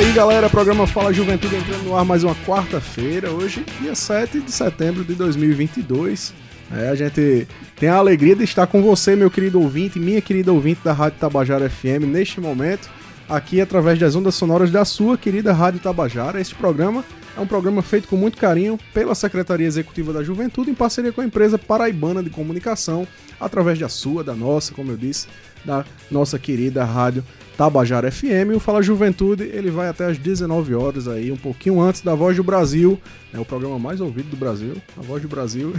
Aí, galera. Programa Fala Juventude entrando no ar mais uma quarta-feira, hoje, dia 7 de setembro de 2022. É, a gente tem a alegria de estar com você, meu querido ouvinte, minha querida ouvinte da Rádio Tabajara FM, neste momento aqui através das ondas sonoras da sua querida Rádio Tabajara. Este programa é um programa feito com muito carinho pela Secretaria Executiva da Juventude em parceria com a empresa Paraibana de Comunicação, através da sua, da nossa, como eu disse, da nossa querida Rádio Tabajara FM. O Fala Juventude, ele vai até às 19 horas aí, um pouquinho antes da Voz do Brasil, é o programa mais ouvido do Brasil, a Voz do Brasil.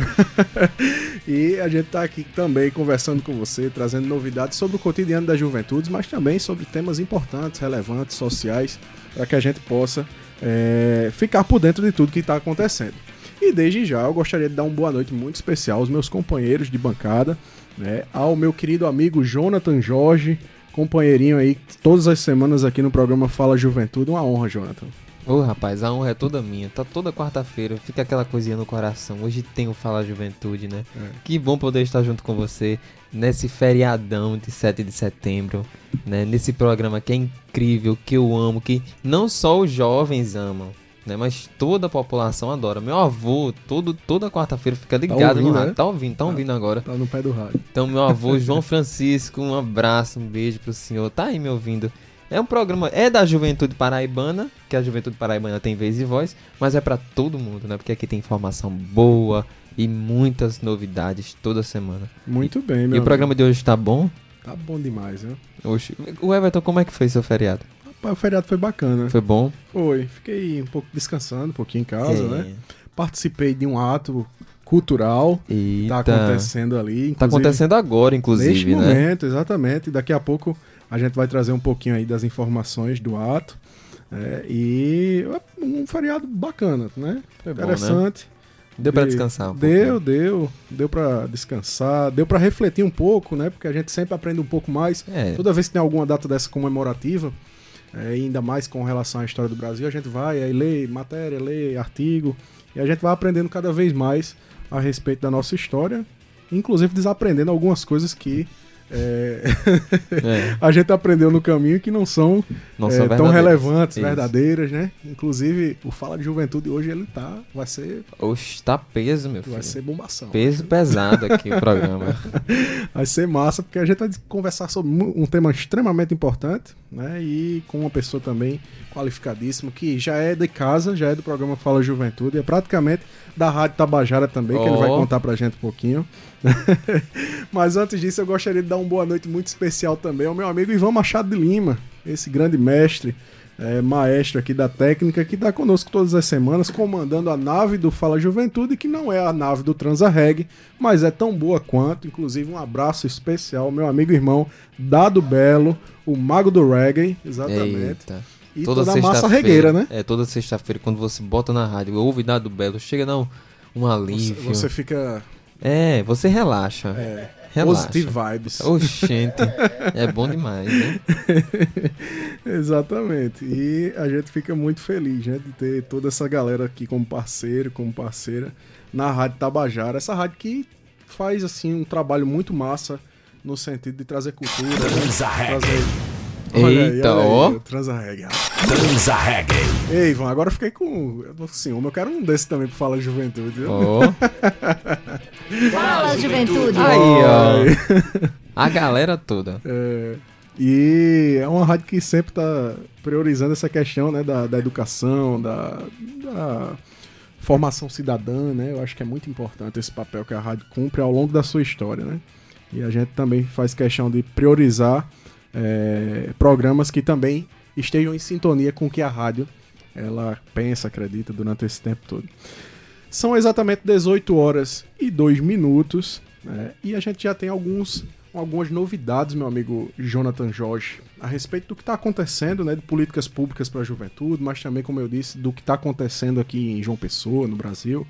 e a gente tá aqui também conversando com você, trazendo novidades sobre o cotidiano das juventudes, mas também sobre temas importantes, relevantes, sociais, para que a gente possa é, ficar por dentro de tudo que está acontecendo. E desde já eu gostaria de dar uma boa noite muito especial aos meus companheiros de bancada, né, ao meu querido amigo Jonathan Jorge, companheirinho aí todas as semanas aqui no programa Fala Juventude. Uma honra, Jonathan. Ô rapaz, a honra é toda minha. Tá toda quarta-feira, fica aquela coisinha no coração. Hoje tem o Fala Juventude, né? É. Que bom poder estar junto com você nesse feriadão de 7 de setembro, né? Nesse programa que é incrível, que eu amo, que não só os jovens amam, né? Mas toda a população adora. Meu avô, todo, toda quarta-feira fica tá ligado tá ouvindo, no rádio. Né? Tá ouvindo, tá, tá ouvindo agora. Tá no pé do rádio. Então, meu avô, João Francisco, um abraço, um beijo pro senhor. Tá aí me ouvindo. É um programa, é da Juventude Paraibana, que a Juventude Paraibana tem vez e voz, mas é para todo mundo, né? Porque aqui tem informação boa e muitas novidades toda semana. Muito bem, meu E amigo. o programa de hoje tá bom? Tá bom demais, né? Oxe. O Everton, como é que foi seu feriado? O feriado foi bacana. Foi bom? Foi. Fiquei um pouco descansando, um pouquinho em casa, é. né? Participei de um ato cultural Eita. tá acontecendo ali. Tá acontecendo agora, inclusive, neste né? momento, exatamente. Daqui a pouco a gente vai trazer um pouquinho aí das informações do ato. É, e um feriado bacana, né? Foi Interessante. Bom, né? Deu para descansar um Deu, pouco, né? deu. Deu para descansar, deu para refletir um pouco, né? Porque a gente sempre aprende um pouco mais. É. Toda vez que tem alguma data dessa comemorativa, é, ainda mais com relação à história do Brasil, a gente vai aí lê matéria, lê artigo, e a gente vai aprendendo cada vez mais a respeito da nossa história, inclusive desaprendendo algumas coisas que é... é. a gente aprendeu no caminho que não são, não é, são tão relevantes, Isso. verdadeiras, né? Inclusive, o Fala de Juventude hoje ele tá, vai ser... Oxe, tá peso, meu filho. Vai ser bombação. Peso pesado aqui o programa. vai ser massa, porque a gente vai conversar sobre um tema extremamente importante, né? E com uma pessoa também qualificadíssima, que já é de casa, já é do programa Fala Juventude, é praticamente da Rádio Tabajara também, oh. que ele vai contar pra gente um pouquinho. Mas antes disso, eu gostaria de dar uma boa noite muito especial também ao meu amigo Ivan Machado de Lima, esse grande mestre, é, maestro aqui da técnica, que está conosco todas as semanas, comandando a nave do Fala Juventude, que não é a nave do Transa Reg, mas é tão boa quanto. Inclusive, um abraço especial ao meu amigo e irmão Dado Belo, o mago do reggae, exatamente. Eita. E toda, toda a massa regueira, né? É, toda sexta-feira, quando você bota na rádio, ouve Dado Belo, chega não um alívio. Você, você fica é, você relaxa. É. Relaxa. Positive vibes. Oxente. é bom demais, né? Exatamente. E a gente fica muito feliz, né? De ter toda essa galera aqui como parceiro, como parceira na Rádio Tabajara. Essa rádio que faz, assim, um trabalho muito massa no sentido de trazer cultura. Trazer Eita, ó. Transa reggae. Transa reggae. Ei, Ivan, agora eu fiquei com. Assim, eu quero um desse também pra falar de juventude. Ó. Fala, juventude. Aí, ó. A galera toda. É. E é uma rádio que sempre tá priorizando essa questão, né, da, da educação, da, da formação cidadã, né? Eu acho que é muito importante esse papel que a rádio cumpre ao longo da sua história, né? E a gente também faz questão de priorizar é, programas que também estejam em sintonia com o que a rádio ela pensa, acredita durante esse tempo todo. São exatamente 18 horas e 2 minutos né, e a gente já tem alguns, algumas novidades, meu amigo Jonathan Jorge, a respeito do que está acontecendo, né, de políticas públicas para a juventude, mas também, como eu disse, do que está acontecendo aqui em João Pessoa, no Brasil.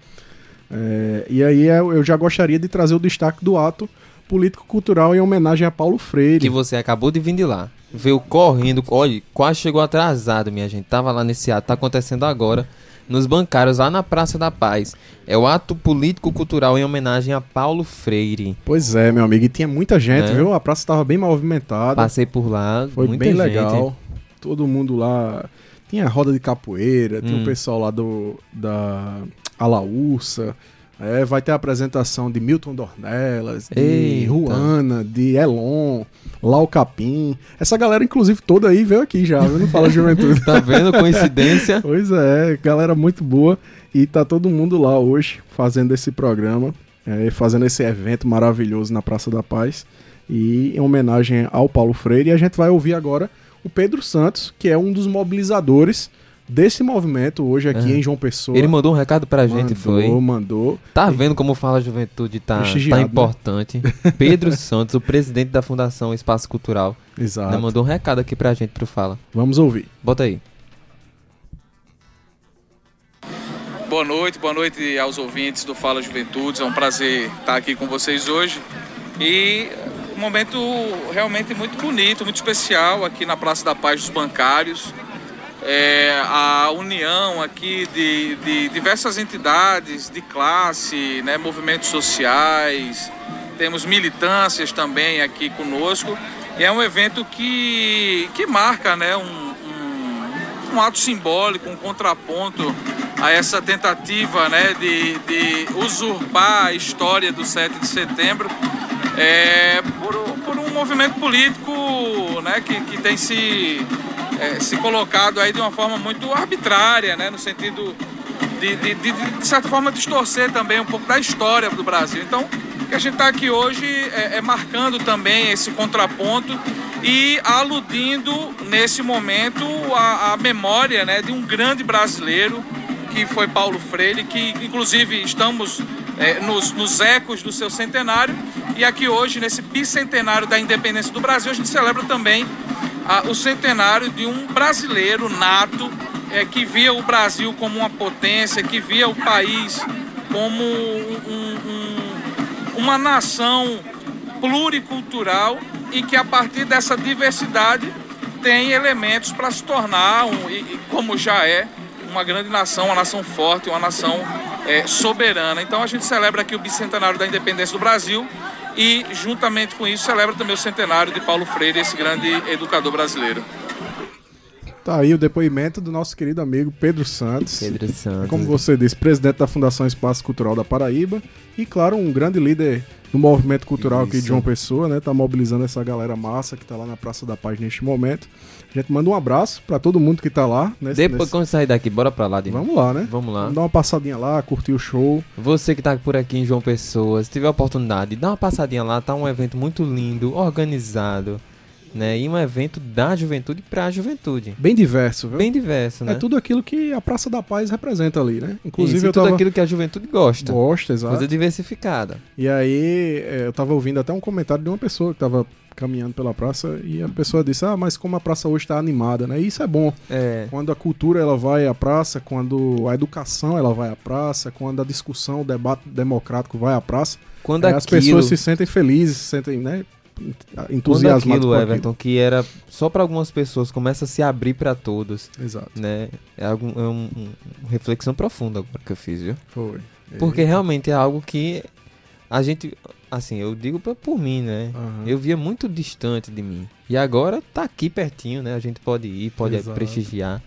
É, e aí é, eu já gostaria de trazer o destaque do ato político-cultural em homenagem a Paulo Freire. Que você acabou de vir de lá. Veio correndo, olha, quase chegou atrasado, minha gente. Tava lá nesse ato, tá acontecendo agora, nos bancários, lá na Praça da Paz. É o ato político-cultural em homenagem a Paulo Freire. Pois é, meu amigo, e tinha muita gente, É. viu? A praça estava bem movimentada. Passei por lá, Foi bem gente. legal. Todo mundo lá. Tinha roda de capoeira, tinha Hum. o pessoal lá do da Alaúça. É, vai ter a apresentação de Milton Dornelas, de Eita. Ruana, de Elon, Lau Capim. Essa galera, inclusive, toda aí veio aqui já, viu? não fala juventude. Tá vendo? Coincidência. Pois é, galera muito boa. E tá todo mundo lá hoje fazendo esse programa, é, fazendo esse evento maravilhoso na Praça da Paz. E em homenagem ao Paulo Freire. E a gente vai ouvir agora o Pedro Santos, que é um dos mobilizadores desse movimento hoje aqui Aham. em João Pessoa. Ele mandou um recado pra gente, mandou, foi. mandou. Tá vendo como fala a juventude tá, tá né? importante. Pedro Santos, o presidente da Fundação Espaço Cultural, Exato. né, mandou um recado aqui pra gente pro Fala. Vamos ouvir. Bota aí. Boa noite, boa noite aos ouvintes do Fala Juventudes. É um prazer estar aqui com vocês hoje. E um momento realmente muito bonito, muito especial aqui na Praça da Paz dos Bancários. É, a união aqui de, de diversas entidades de classe, né, movimentos sociais, temos militâncias também aqui conosco. E é um evento que, que marca né, um, um, um ato simbólico, um contraponto a essa tentativa né, de, de usurpar a história do 7 de setembro é, por, por um movimento político né, que, que tem se, é, se colocado aí de uma forma muito arbitrária, né, no sentido de, de, de, de certa forma, distorcer também um pouco da história do Brasil. Então, que a gente está aqui hoje é, é marcando também esse contraponto e aludindo nesse momento a, a memória né, de um grande brasileiro que foi Paulo Freire, que inclusive estamos é, nos, nos ecos do seu centenário e aqui hoje, nesse bicentenário da independência do Brasil, a gente celebra também o centenário de um brasileiro nato é, que via o Brasil como uma potência, que via o país como um- um- uma nação pluricultural e que a partir dessa diversidade tem elementos para se tornar, um, e como já é, uma grande nação, uma nação forte, uma nação é, soberana. Então a gente celebra aqui o bicentenário da independência do Brasil e, juntamente com isso, celebra também o centenário de Paulo Freire, esse grande educador brasileiro. Tá aí o depoimento do nosso querido amigo Pedro Santos. Pedro Santos. Como você disse, presidente da Fundação Espaço Cultural da Paraíba e, claro, um grande líder do movimento cultural aqui Isso. de João Pessoa, né? Tá mobilizando essa galera massa que tá lá na Praça da Paz neste momento. A gente manda um abraço pra todo mundo que tá lá. Nesse, Depois, nesse- quando sair daqui, bora pra lá de Vamos lá, né? Vamos lá. Vamos dar uma passadinha lá, curtir o show. Você que tá por aqui em João Pessoa, se tiver a oportunidade, dá uma passadinha lá, tá um evento muito lindo, organizado, né? E um evento da juventude pra juventude. Bem diverso, viu? Bem diverso, né? É tudo aquilo que a Praça da Paz representa ali, né? Inclusive Isso, eu tudo tava... aquilo que a juventude gosta. Gosta, exato. Coisa diversificada. E aí, é, eu tava ouvindo até um comentário de uma pessoa que tava caminhando pela praça e a pessoa disse: Ah, mas como a praça hoje tá animada, né? E isso é bom. É. Quando a cultura ela vai à praça, quando a educação ela vai à praça, quando a discussão, o debate democrático vai à praça, Quando as aquilo, pessoas se sentem felizes, se sentem, né, quando entusiasmadas aquilo, com Everton, que era só pra algumas pessoas, começa a se abrir pra todos, aquilo. Exato. né? É, algum, é um- um- uma reflexão profunda agora que eu fiz, viu? Foi. Porque realmente é algo que a gente, assim, eu digo pra- por mim, né? Aham. Eu via muito distante de mim. E agora tá aqui pertinho, né? A gente pode ir, pode Exato. prestigiar,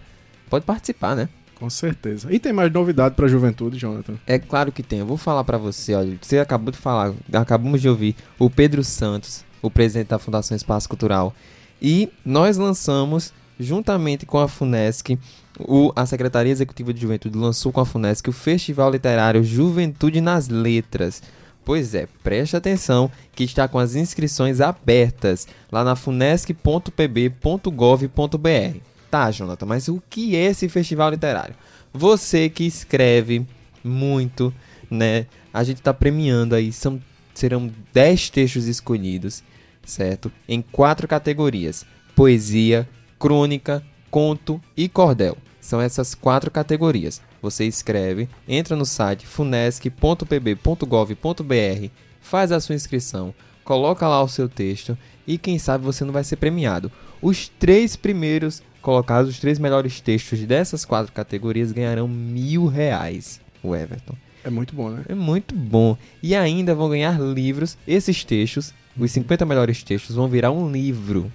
pode participar, né? Com certeza. E tem mais novidade pra juventude, Jonathan? É claro que tem. Eu vou falar pra você, olha, você acabou de falar, acabamos de ouvir o Pedro Santos, o presidente da Fundação Espaço Cultural, e nós lançamos juntamente com a FUNESC, o, a Secretaria Executiva de Juventude lançou com a FUNESC o Festival Literário Juventude nas Letras. Pois é, preste atenção que está com as inscrições abertas lá na funesc.pb.gov.br. Tá, Jonathan, mas o que é esse festival literário? Você que escreve muito, né? A gente tá premiando aí, são, serão 10 textos escolhidos, certo? Em quatro categorias: poesia, crônica, conto e cordel. São essas quatro categorias. Você escreve, entra no site funesc.pb.gov.br, faz a sua inscrição, coloca lá o seu texto e quem sabe você não vai ser premiado. Os três primeiros colocados, os três melhores textos dessas quatro categorias ganharão mil reais. O Everton. É muito bom, né? É muito bom. E ainda vão ganhar livros. Esses textos, os 50 melhores textos, vão virar um livro.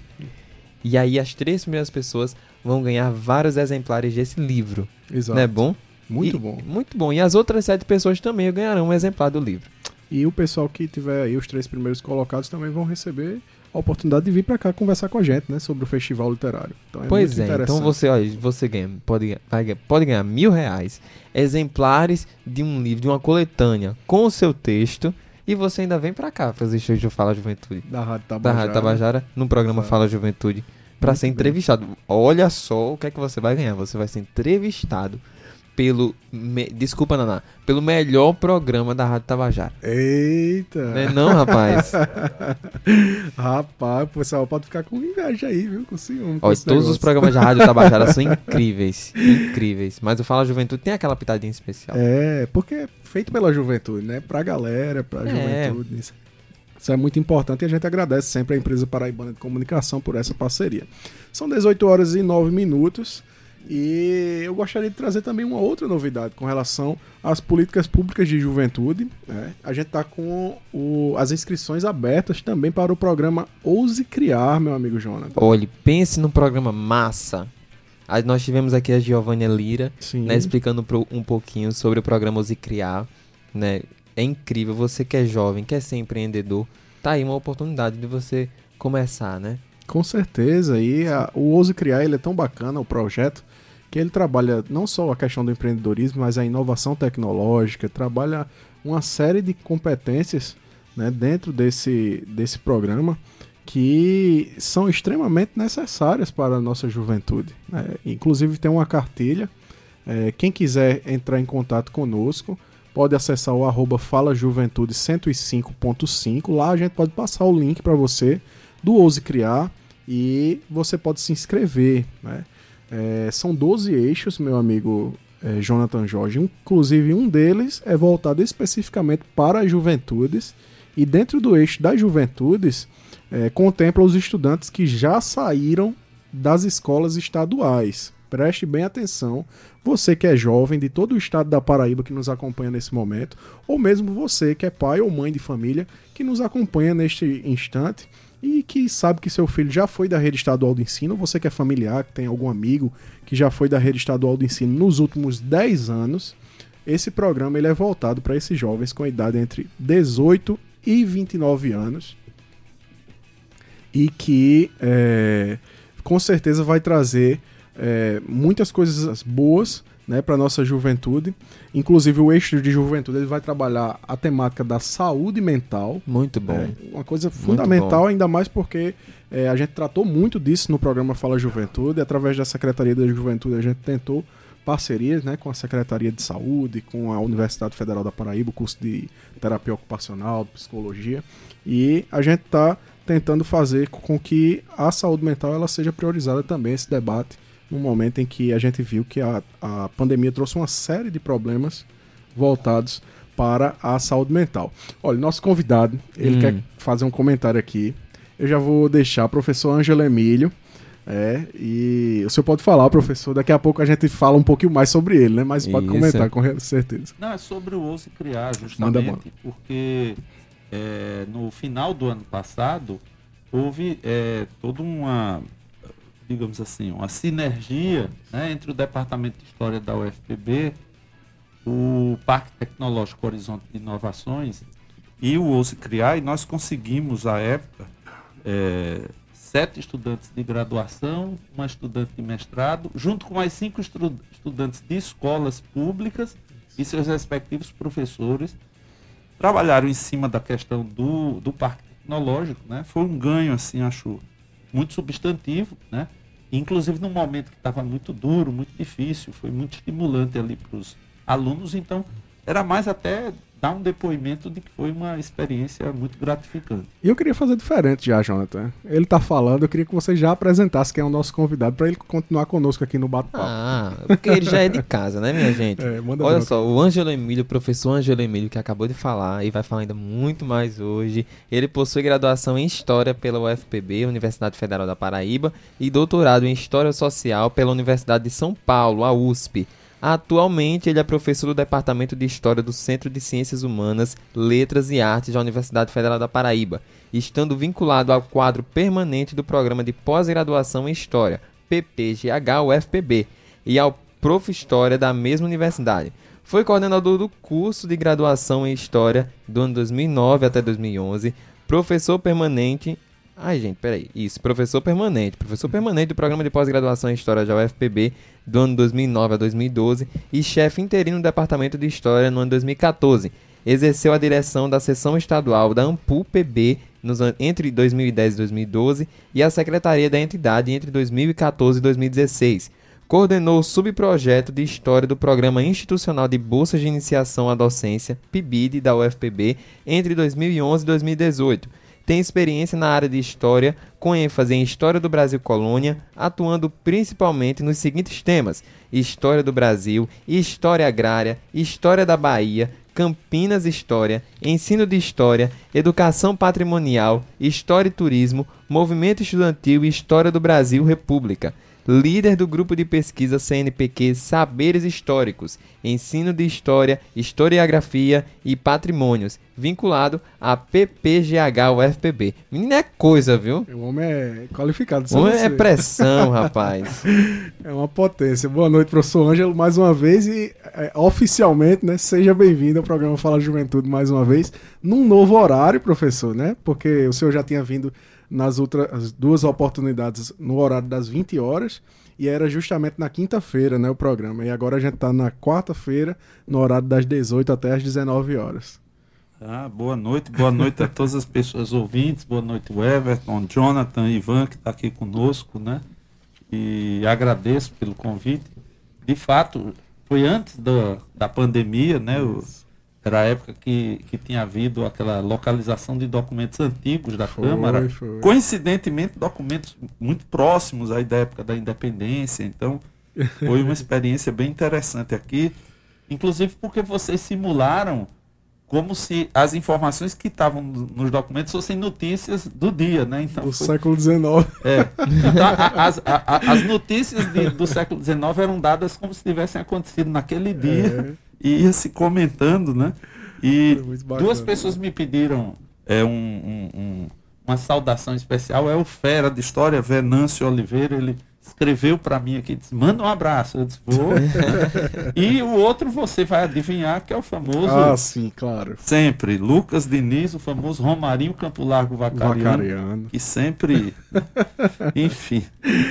E aí as três primeiras pessoas vão ganhar vários exemplares desse livro. Exato. Não é bom? Muito E- bom. Muito bom. E as outras sete pessoas também ganharão um exemplar do livro. E o pessoal que tiver aí, os três primeiros colocados, também vão receber a oportunidade de vir pra cá conversar com a gente, né? Sobre o festival literário. Então é pois muito é, então interessante. você, olha, você ganha, pode, ganhar- vai pode ganhar mil reais, exemplares de um livro, de uma coletânea com o seu texto, e você ainda vem pra cá fazer show de Fala Juventude. Da Rádio Da Tabajara. Rádio Tabajara, no programa Exato. Fala Juventude, Muito ser entrevistado. Olha só o que é que você vai ganhar. Você vai ser entrevistado pelo. me- desculpa, Naná. Pelo melhor programa da Rádio Tabajara. Eita! Não é não, rapaz? Rapaz, o pessoal pode ficar com inveja aí, viu? Com ciúme. Olha, todos os negócio. programas da Rádio Tabajara são incríveis. Incríveis. Mas o Fala Juventude tem aquela pitadinha especial. É, porque é feito pela juventude, né? Pra galera, pra É. juventude. Isso. Isso é muito importante e a gente agradece sempre a empresa Paraibana de Comunicação por essa parceria. São 18 horas e 9 minutos e eu gostaria de trazer também uma outra novidade com relação às políticas públicas de juventude. né? A gente está com o- as inscrições abertas também para o programa Ouse Criar, meu amigo Jonathan. Olha, pense num programa massa. Nós tivemos aqui a Giovanna Lira, né, explicando um pouquinho sobre o programa Use Criar, né? É incrível, você que é jovem, quer ser empreendedor, tá aí uma oportunidade de você começar, né? Com certeza, e a- o Ouse Criar ele é tão bacana, o projeto, que ele trabalha não só a questão do empreendedorismo, mas a inovação tecnológica, trabalha uma série de competências né, dentro desse, desse programa que são extremamente necessárias para a nossa juventude. né? Inclusive tem uma cartilha, eh, quem quiser entrar em contato conosco, pode acessar o arroba Fala Juventude 105.5. Lá a gente pode passar o link para você do Ouse Criar e você pode se inscrever. Né? É, são 12 eixos, meu amigo é, Jonathan Jorge. Inclusive, um deles é voltado especificamente para as juventudes. E dentro do eixo das juventudes, é, contempla os estudantes que já saíram das escolas estaduais. Preste bem atenção, você que é jovem de todo o estado da Paraíba que nos acompanha nesse momento, ou mesmo você que é pai ou mãe de família que nos acompanha neste instante e que sabe que seu filho já foi da rede estadual de ensino, você que é familiar, que tem algum amigo que já foi da rede estadual de ensino nos últimos 10 anos, esse programa ele é voltado para esses jovens com idade entre 18 e 29 anos e que é, com certeza vai trazer é, muitas coisas boas né, para nossa juventude. Inclusive o eixo de juventude ele vai trabalhar a temática da saúde mental, Muito bom. é, uma coisa fundamental, ainda mais porque é, a gente tratou muito disso no programa Fala Juventude. Através da Secretaria da Juventude, a gente tentou parcerias né, com a Secretaria de Saúde, com a Universidade Federal da Paraíba, o curso de terapia ocupacional, psicologia. E a gente está tentando fazer com que a saúde mental ela seja priorizada também, esse debate, no momento em que a gente viu que a, a pandemia trouxe uma série de problemas voltados para a saúde mental. Olha, nosso convidado, ele Hum. quer fazer um comentário aqui. Eu já vou deixar o professor Ângelo Emílio. É, e o senhor pode falar, professor. Daqui a pouco a gente fala um pouquinho mais sobre ele, né? Mas pode Isso. comentar com certeza. Não, é sobre o Ouse Criar, justamente, porque é, no final do ano passado houve é, toda uma, digamos assim, uma sinergia né, entre o Departamento de História da UFPB, o Parque Tecnológico Horizonte de Inovações e o Ouse Criar, e nós conseguimos, à época, é, sete estudantes de graduação, uma estudante de mestrado, junto com mais cinco estu- estudantes de escolas públicas e seus respectivos professores, trabalharam em cima da questão do, do parque tecnológico, né? Foi um ganho, assim, acho, muito substantivo, né? Inclusive num momento que estava muito duro, muito difícil, foi muito estimulante ali para os alunos, então era mais até dar um depoimento de que foi uma experiência muito gratificante. E eu queria fazer diferente já, Jonathan. Ele tá falando, eu queria que você já apresentasse quem é o nosso convidado para ele continuar conosco aqui no bate-papo. Ah, porque ele já é de casa, né, minha gente? É, manda Olha bronca. só, o Ângelo Emílio, o professor Ângelo Emílio, que acabou de falar e vai falar ainda muito mais hoje. Ele possui graduação em História pela UFPB, Universidade Federal da Paraíba, e doutorado em História Social pela Universidade de São Paulo, a USP. Atualmente, ele é professor do Departamento de História do Centro de Ciências Humanas, Letras e Artes da Universidade Federal da Paraíba, estando vinculado ao quadro permanente do Programa de Pós-Graduação em História, PPGH-UFPB, e ao Prof. História da mesma universidade. Foi coordenador do curso de graduação em História do ano 2009 até 2011, professor permanente. Ai, gente, peraí. Isso, professor permanente. Professor permanente do programa de pós-graduação em História da UFPB do ano 2009 a 2012 e chefe interino do Departamento de História no ano 2014. Exerceu a direção da seção estadual da AMPU-PB nos entre 2010 e 2012 e a secretaria da entidade entre 2014 e 2016. Coordenou o subprojeto de História do Programa Institucional de Bolsas de Iniciação à Docência, PIBID, da UFPB, entre 2011 e 2018. Tem experiência na área de História, com ênfase em História do Brasil Colônia, atuando principalmente nos seguintes temas: História do Brasil, História Agrária, História da Bahia, Campinas História, Ensino de História, Educação Patrimonial, História e Turismo, Movimento Estudantil e História do Brasil República. Líder do grupo de pesquisa CNPq Saberes Históricos, Ensino de História, Historiografia e Patrimônios, vinculado à PPGH UFPB. Menino é coisa, viu? O homem é qualificado. O homem é pressão, rapaz. É uma potência. Boa noite, professor Ângelo, mais uma vez e é, oficialmente, né? Seja bem-vindo ao programa Fala Juventude mais uma vez, num novo horário, professor, né? Porque o senhor já tinha vindo nas outras duas oportunidades no horário das 20 horas e era justamente na quinta-feira, né, o programa. E agora a gente tá na quarta-feira, no horário das 18 até as 19 horas. Ah, boa noite, boa noite a todas as pessoas ouvintes, boa noite Everton, Jonathan, Ivan que está aqui conosco, né? E agradeço pelo convite. De fato, foi antes da, da pandemia, né? O- era a época que, que tinha havido aquela localização de documentos antigos da Foi, Câmara. foi. Coincidentemente, documentos muito próximos aí da época da independência. Então, foi uma experiência bem interessante aqui. Inclusive porque vocês simularam como se as informações que estavam no- nos documentos fossem notícias do dia, né? Então, Do foi- século XIX. é. Então, a- as, a- as notícias de- do século XIX eram dadas como se tivessem acontecido naquele dia e ia se comentando, né? E bacana. duas pessoas me pediram é, um- um- um- uma saudação especial. É o Fera de História, Venâncio Oliveira. Ele escreveu para mim aqui, disse, manda um abraço. Eu disse, vou. e o outro você vai adivinhar, que é o famoso... Ah, sim, claro. Sempre, Lucas Diniz, o famoso Romarinho Campo Largo Vacariano, Vacariano. que sempre, enfim,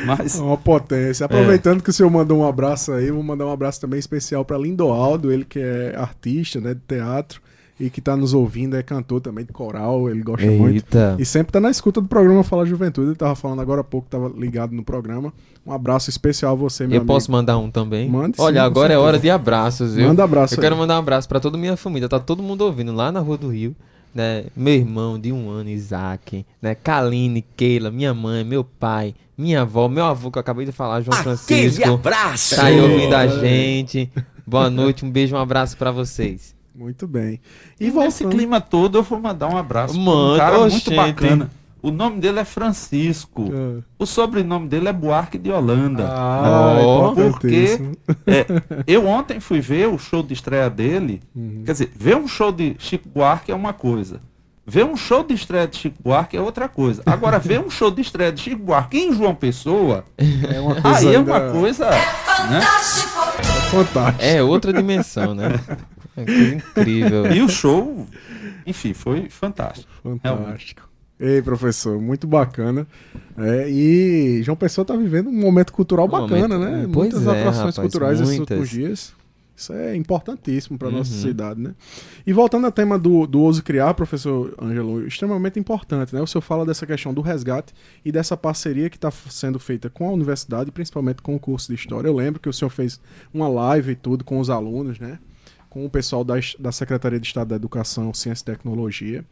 mas É uma potência. Aproveitando que o senhor mandou um abraço aí, vou mandar um abraço também especial para Lindoaldo, ele que é artista né, de teatro e que tá nos ouvindo, é cantor também de coral, ele gosta muito. Eita. E sempre tá na escuta do programa Fala Juventude, ele tava falando agora há pouco, tava ligado no programa. Um abraço especial a você, meu Eu amigo. posso mandar um também? Mande sim, Olha, agora é hora de abraços, viu? Manda abraço Eu quero aí. mandar um abraço pra toda a minha família. Tá todo mundo ouvindo lá na Rua do Rio. Né? Meu irmão de um ano, Isaac. Né? Kaline, Keila, minha mãe, meu pai, minha avó, meu avô que eu acabei de falar, João Francisco. abraço! Tá aí ouvindo a gente. Boa noite, um beijo, um abraço pra vocês. Muito bem. e E nesse clima todo eu vou mandar um abraço para um cara muito oxente. bacana. O nome dele é Francisco. Ah. O sobrenome dele é Buarque de Holanda. Ah, Ó, importantíssimo. É, eu ontem fui ver o show de estreia dele. Uhum. Quer dizer, ver um show de Chico Buarque é uma coisa. Ver um show de estreia de Chico Buarque é outra coisa. Agora, ver um show de estreia de Chico Buarque em João Pessoa, É uma coisa, aí é uma coisa. Né? fantástica. É outra dimensão, né? É coisa incrível. E o show, enfim, foi fantástico. Fantástico. Ei, professor, muito bacana. É, e João Pessoa está vivendo um momento cultural Um bacana, momento- né? pois Muitas é, atrações rapaz, culturais muitas. últimos dias. Isso é importantíssimo para nossa Uhum. cidade, né? E voltando ao tema do, do Ouso Criar, professor Ângelo, extremamente importante, né? O senhor fala dessa questão do resgate e dessa parceria que está sendo feita com a universidade, principalmente com o curso de História. Eu lembro que o senhor fez uma live e tudo com os alunos, né? Com o pessoal da, da Secretaria de Estado da Educação, Ciência e Tecnologia.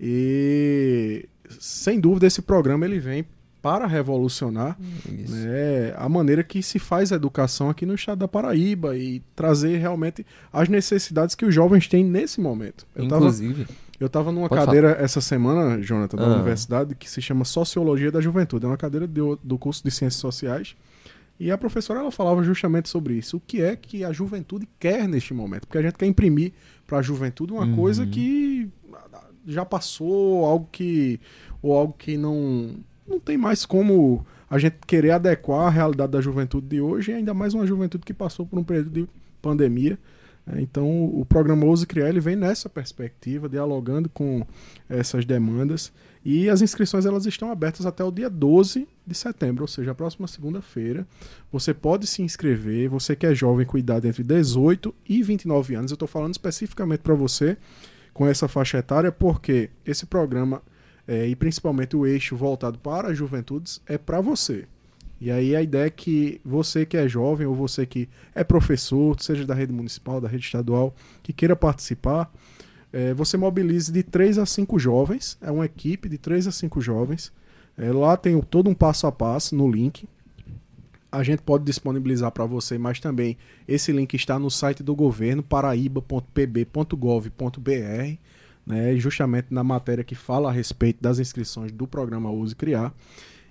E sem dúvida esse programa ele vem para revolucionar né, a maneira que se faz a educação aqui no estado da Paraíba e trazer realmente as necessidades que os jovens têm nesse momento. Eu Inclusive. Tava, eu estava numa cadeira falar. essa semana, Jonathan, da ah. universidade, que se chama Sociologia da Juventude. É uma cadeira do, do curso de Ciências Sociais. E a professora ela falava justamente sobre isso. O que é que a juventude quer neste momento? Porque a gente quer imprimir para a juventude uma uhum. coisa que já passou, algo que ou algo que não não tem mais como a gente querer adequar a realidade da juventude de hoje, e ainda mais uma juventude que passou por um período de pandemia. É, então, o programa Ouse Criar ele vem nessa perspectiva, dialogando com essas demandas. E as inscrições elas estão abertas até o dia 12 de setembro, ou seja, a próxima segunda-feira. Você pode se inscrever, você que é jovem com idade entre 18 e 29 anos. Eu estou falando especificamente para você com essa faixa etária, porque esse programa, é, e principalmente o eixo voltado para as juventudes, é para você. E aí a ideia é que você que é jovem ou você que é professor, seja da rede municipal, da rede estadual, que queira participar, é, você mobilize de 3 a 5 jovens, é uma equipe de 3 a 5 jovens. É, lá tem todo um passo a passo no link. A gente pode disponibilizar para você, mas também esse link está no site do governo, paraíba.pb.gov.br, né, justamente na matéria que fala a respeito das inscrições do programa Use Criar.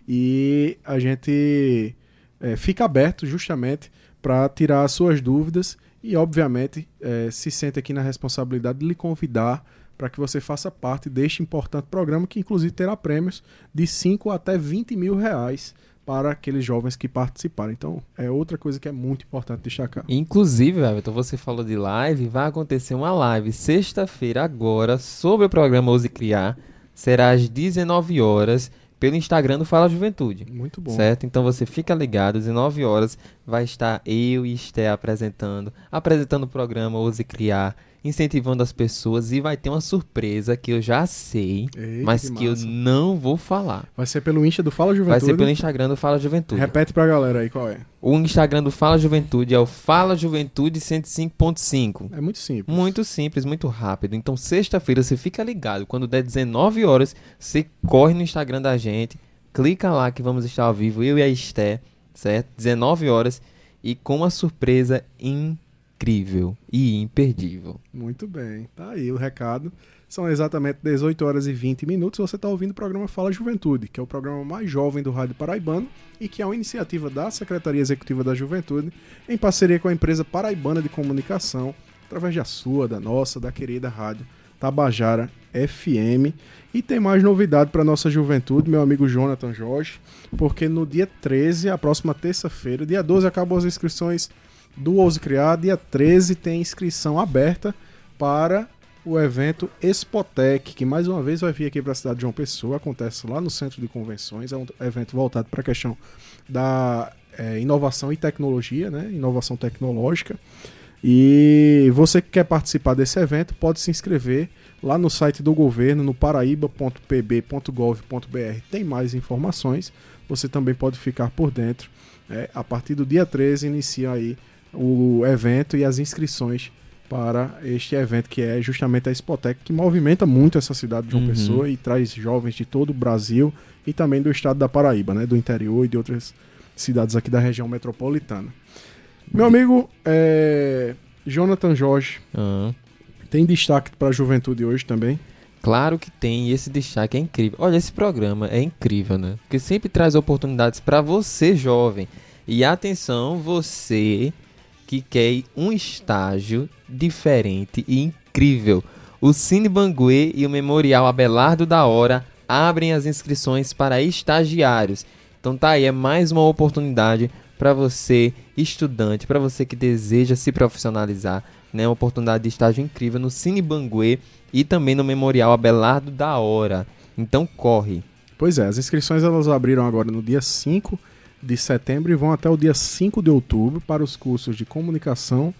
E a gente é, fica aberto justamente para tirar as suas dúvidas e, obviamente, é, se sente aqui na responsabilidade de lhe convidar para que você faça parte deste importante programa, que inclusive terá prêmios de 5 até 20 mil reais para aqueles jovens que participarem. Então, é outra coisa que é muito importante destacar. Inclusive, Everton, você falou de live, vai acontecer uma live sexta-feira agora sobre o programa Ouse Criar. Será às 19 horas pelo Instagram do Fala Juventude. Muito bom. Certo? Então você fica ligado, às 19 horas vai estar eu e Esté apresentando, apresentando o programa Ouse Criar, incentivando as pessoas e vai ter uma surpresa que eu já sei, Eita, mas que, que eu não vou falar. Vai ser pelo Insta do Fala Juventude? Vai ser pelo Instagram do Fala Juventude. Repete pra galera aí qual é. O Instagram do Fala Juventude é o Fala Juventude 105.5. É muito simples. Muito simples, muito rápido. Então, sexta-feira você fica ligado. Quando der 19 horas, você corre no Instagram da gente, clica lá que vamos estar ao vivo, eu e a Esté, certo? 19 horas e com uma surpresa incrível e imperdível. Muito bem. Tá aí o recado. São exatamente 18 horas e 20 minutos. Você está ouvindo o programa Fala Juventude, que é o programa mais jovem do Rádio Paraibano e que é uma iniciativa da Secretaria Executiva da Juventude, em parceria com a empresa Paraibana de Comunicação, através da sua, da nossa, da querida Rádio Tabajara FM. E tem mais novidade para nossa juventude, meu amigo Jonathan Jorge, porque no dia 13, a próxima terça-feira, dia 12 acabam as inscrições do Ouse Criar, dia 13 tem inscrição aberta para o evento Expotec, que mais uma vez vai vir aqui para a cidade de João Pessoa, acontece lá no Centro de Convenções, é um evento voltado para a questão da é, inovação e tecnologia, né? inovação tecnológica. E você que quer participar desse evento pode se inscrever lá no site do governo, no paraíba.pb.gov.br. Tem mais informações. Você também pode ficar por dentro. É, a partir do dia 13 inicia aí o evento e as inscrições para este evento que é justamente a Expotec, que movimenta muito essa cidade de João uhum. Pessoa e traz jovens de todo o Brasil e também do estado da Paraíba, né, do interior e de outras cidades aqui da região metropolitana. Meu amigo é, Jonathan Jorge, uhum. tem destaque para a juventude hoje também? Claro que tem, e esse destaque é incrível. Olha, esse programa é incrível, né? Porque sempre traz oportunidades para você, jovem. E atenção, você que quer um estágio diferente e incrível. O Cine Banguê e o Memorial Abelardo da Hora abrem as inscrições para estagiários. Então tá aí, é mais uma oportunidade para você, estudante, para você que deseja se profissionalizar, né? Uma oportunidade de estágio incrível no Cine Banguê e também no Memorial Abelardo da Hora. Então corre. Pois é, as inscrições elas abriram agora no dia 5 de setembro e vão até o dia 5 de outubro para os cursos de comunicação,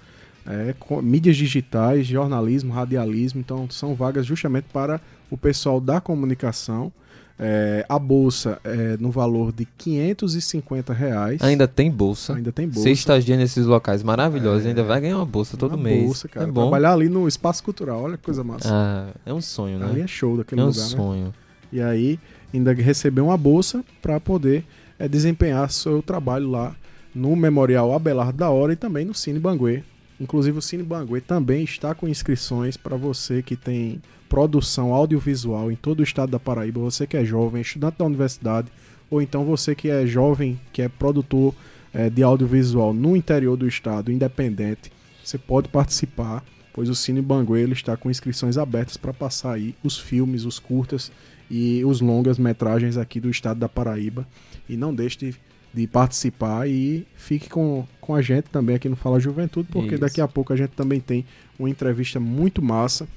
é, mídias digitais, jornalismo, radialismo. Então, são vagas justamente para o pessoal da comunicação. É, a bolsa é no valor de 550 reais. Ainda tem bolsa. Ainda tem bolsa. Você estagia nesses locais maravilhosos, é, ainda vai ganhar uma bolsa todo uma mês. Bolsa, cara. É bom. Trabalhar ali no espaço cultural, olha que coisa massa. Ah, é um sonho, né? Ali é show daquele é um lugar, né? sonho. E aí ainda receber uma bolsa para poder é, desempenhar seu trabalho lá no Memorial Abelardo da Hora e também no Cine Banguê. Inclusive o Cine Banguê também está com inscrições para você que tem produção audiovisual em todo o estado da Paraíba, você que é jovem, estudante da universidade, ou então você que é jovem, que é produtor é, de audiovisual no interior do estado, independente, você pode participar, pois o Cine Banguê ele está com inscrições abertas para passar aí os filmes, os curtas e os longas metragens aqui do estado da Paraíba. E não deixe de, de participar e fique com, com a gente também aqui no Fala Juventude, porque Isso. daqui a pouco a gente também tem uma entrevista muito massa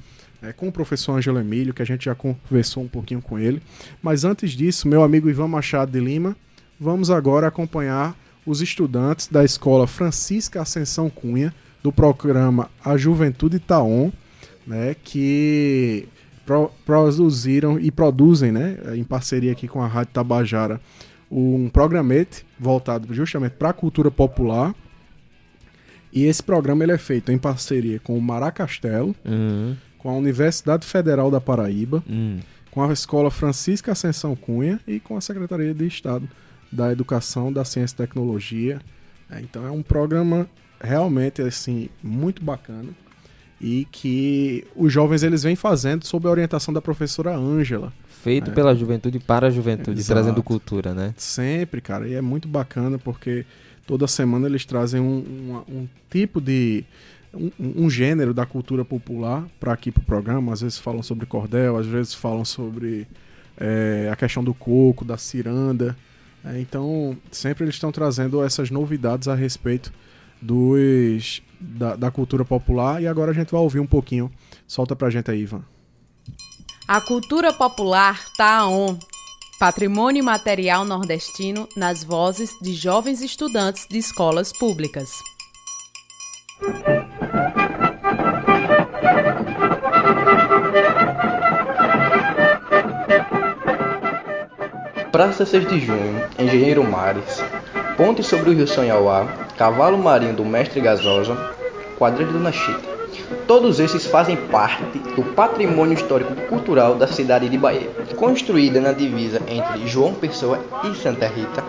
é, com o professor Ângelo Emílio, que a gente já conversou um pouquinho com ele. Mas antes disso, meu amigo Ivan Machado de Lima, vamos agora acompanhar os estudantes da escola Francisca Ascensão Cunha, do programa A Juventude Taon, né, que pro, produziram e produzem, né, em parceria aqui com a Rádio Tabajara, um programete voltado justamente para a cultura popular. E esse programa ele é feito em parceria com o Maracastelo, Uhum, com a Universidade Federal da Paraíba, uhum. com a Escola Francisca Ascensão Cunha e com a Secretaria de Estado da Educação, da Ciência e Tecnologia. É, então é um programa realmente assim muito bacana e que os jovens eles vêm fazendo sob a orientação da professora Ângela. Feito É. pela juventude para a juventude, Exato. trazendo cultura, né? Sempre, cara. E é muito bacana porque toda semana eles trazem um, um- um tipo de. Um, um gênero da cultura popular para aqui pro programa. Às vezes falam sobre cordel, às vezes falam sobre é, a questão do coco, da ciranda. É, então, sempre eles estão trazendo essas novidades a respeito dos, da, da cultura popular. E agora a gente vai ouvir um pouquinho. Solta pra gente aí, Ivan. A cultura popular tá on. Patrimônio material nordestino nas vozes de jovens estudantes de escolas públicas. Praça 6 de Junho, Engenheiro Mares, Ponte sobre o Rio Sonhauá, Cavalo Marinho do Mestre Gasosa, Quadrilha do Chita. Todos esses fazem parte do patrimônio histórico-cultural da cidade de Bahia. Construída na divisa entre João Pessoa e Santa Rita,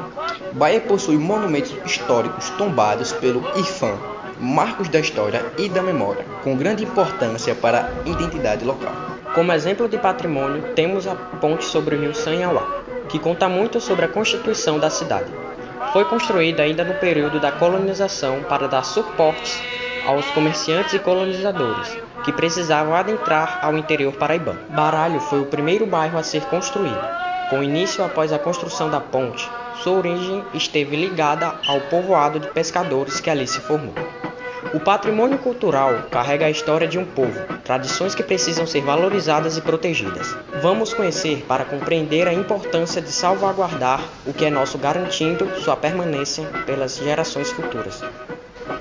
Bahia possui monumentos históricos tombados pelo IFAM, marcos da história e da memória, com grande importância para a identidade local. Como exemplo de patrimônio, temos a ponte sobre o rio Sanhauá, que conta muito sobre a constituição da cidade. Foi construída ainda no período da colonização para dar suporte aos comerciantes e colonizadores, que precisavam adentrar ao interior paraibano. Baralho foi o primeiro bairro a ser construído. Com início após a construção da ponte, sua origem esteve ligada ao povoado de pescadores que ali se formou. O patrimônio cultural carrega a história de um povo, tradições que precisam ser valorizadas e protegidas. Vamos conhecer para compreender a importância de salvaguardar o que é nosso, garantindo sua permanência pelas gerações futuras.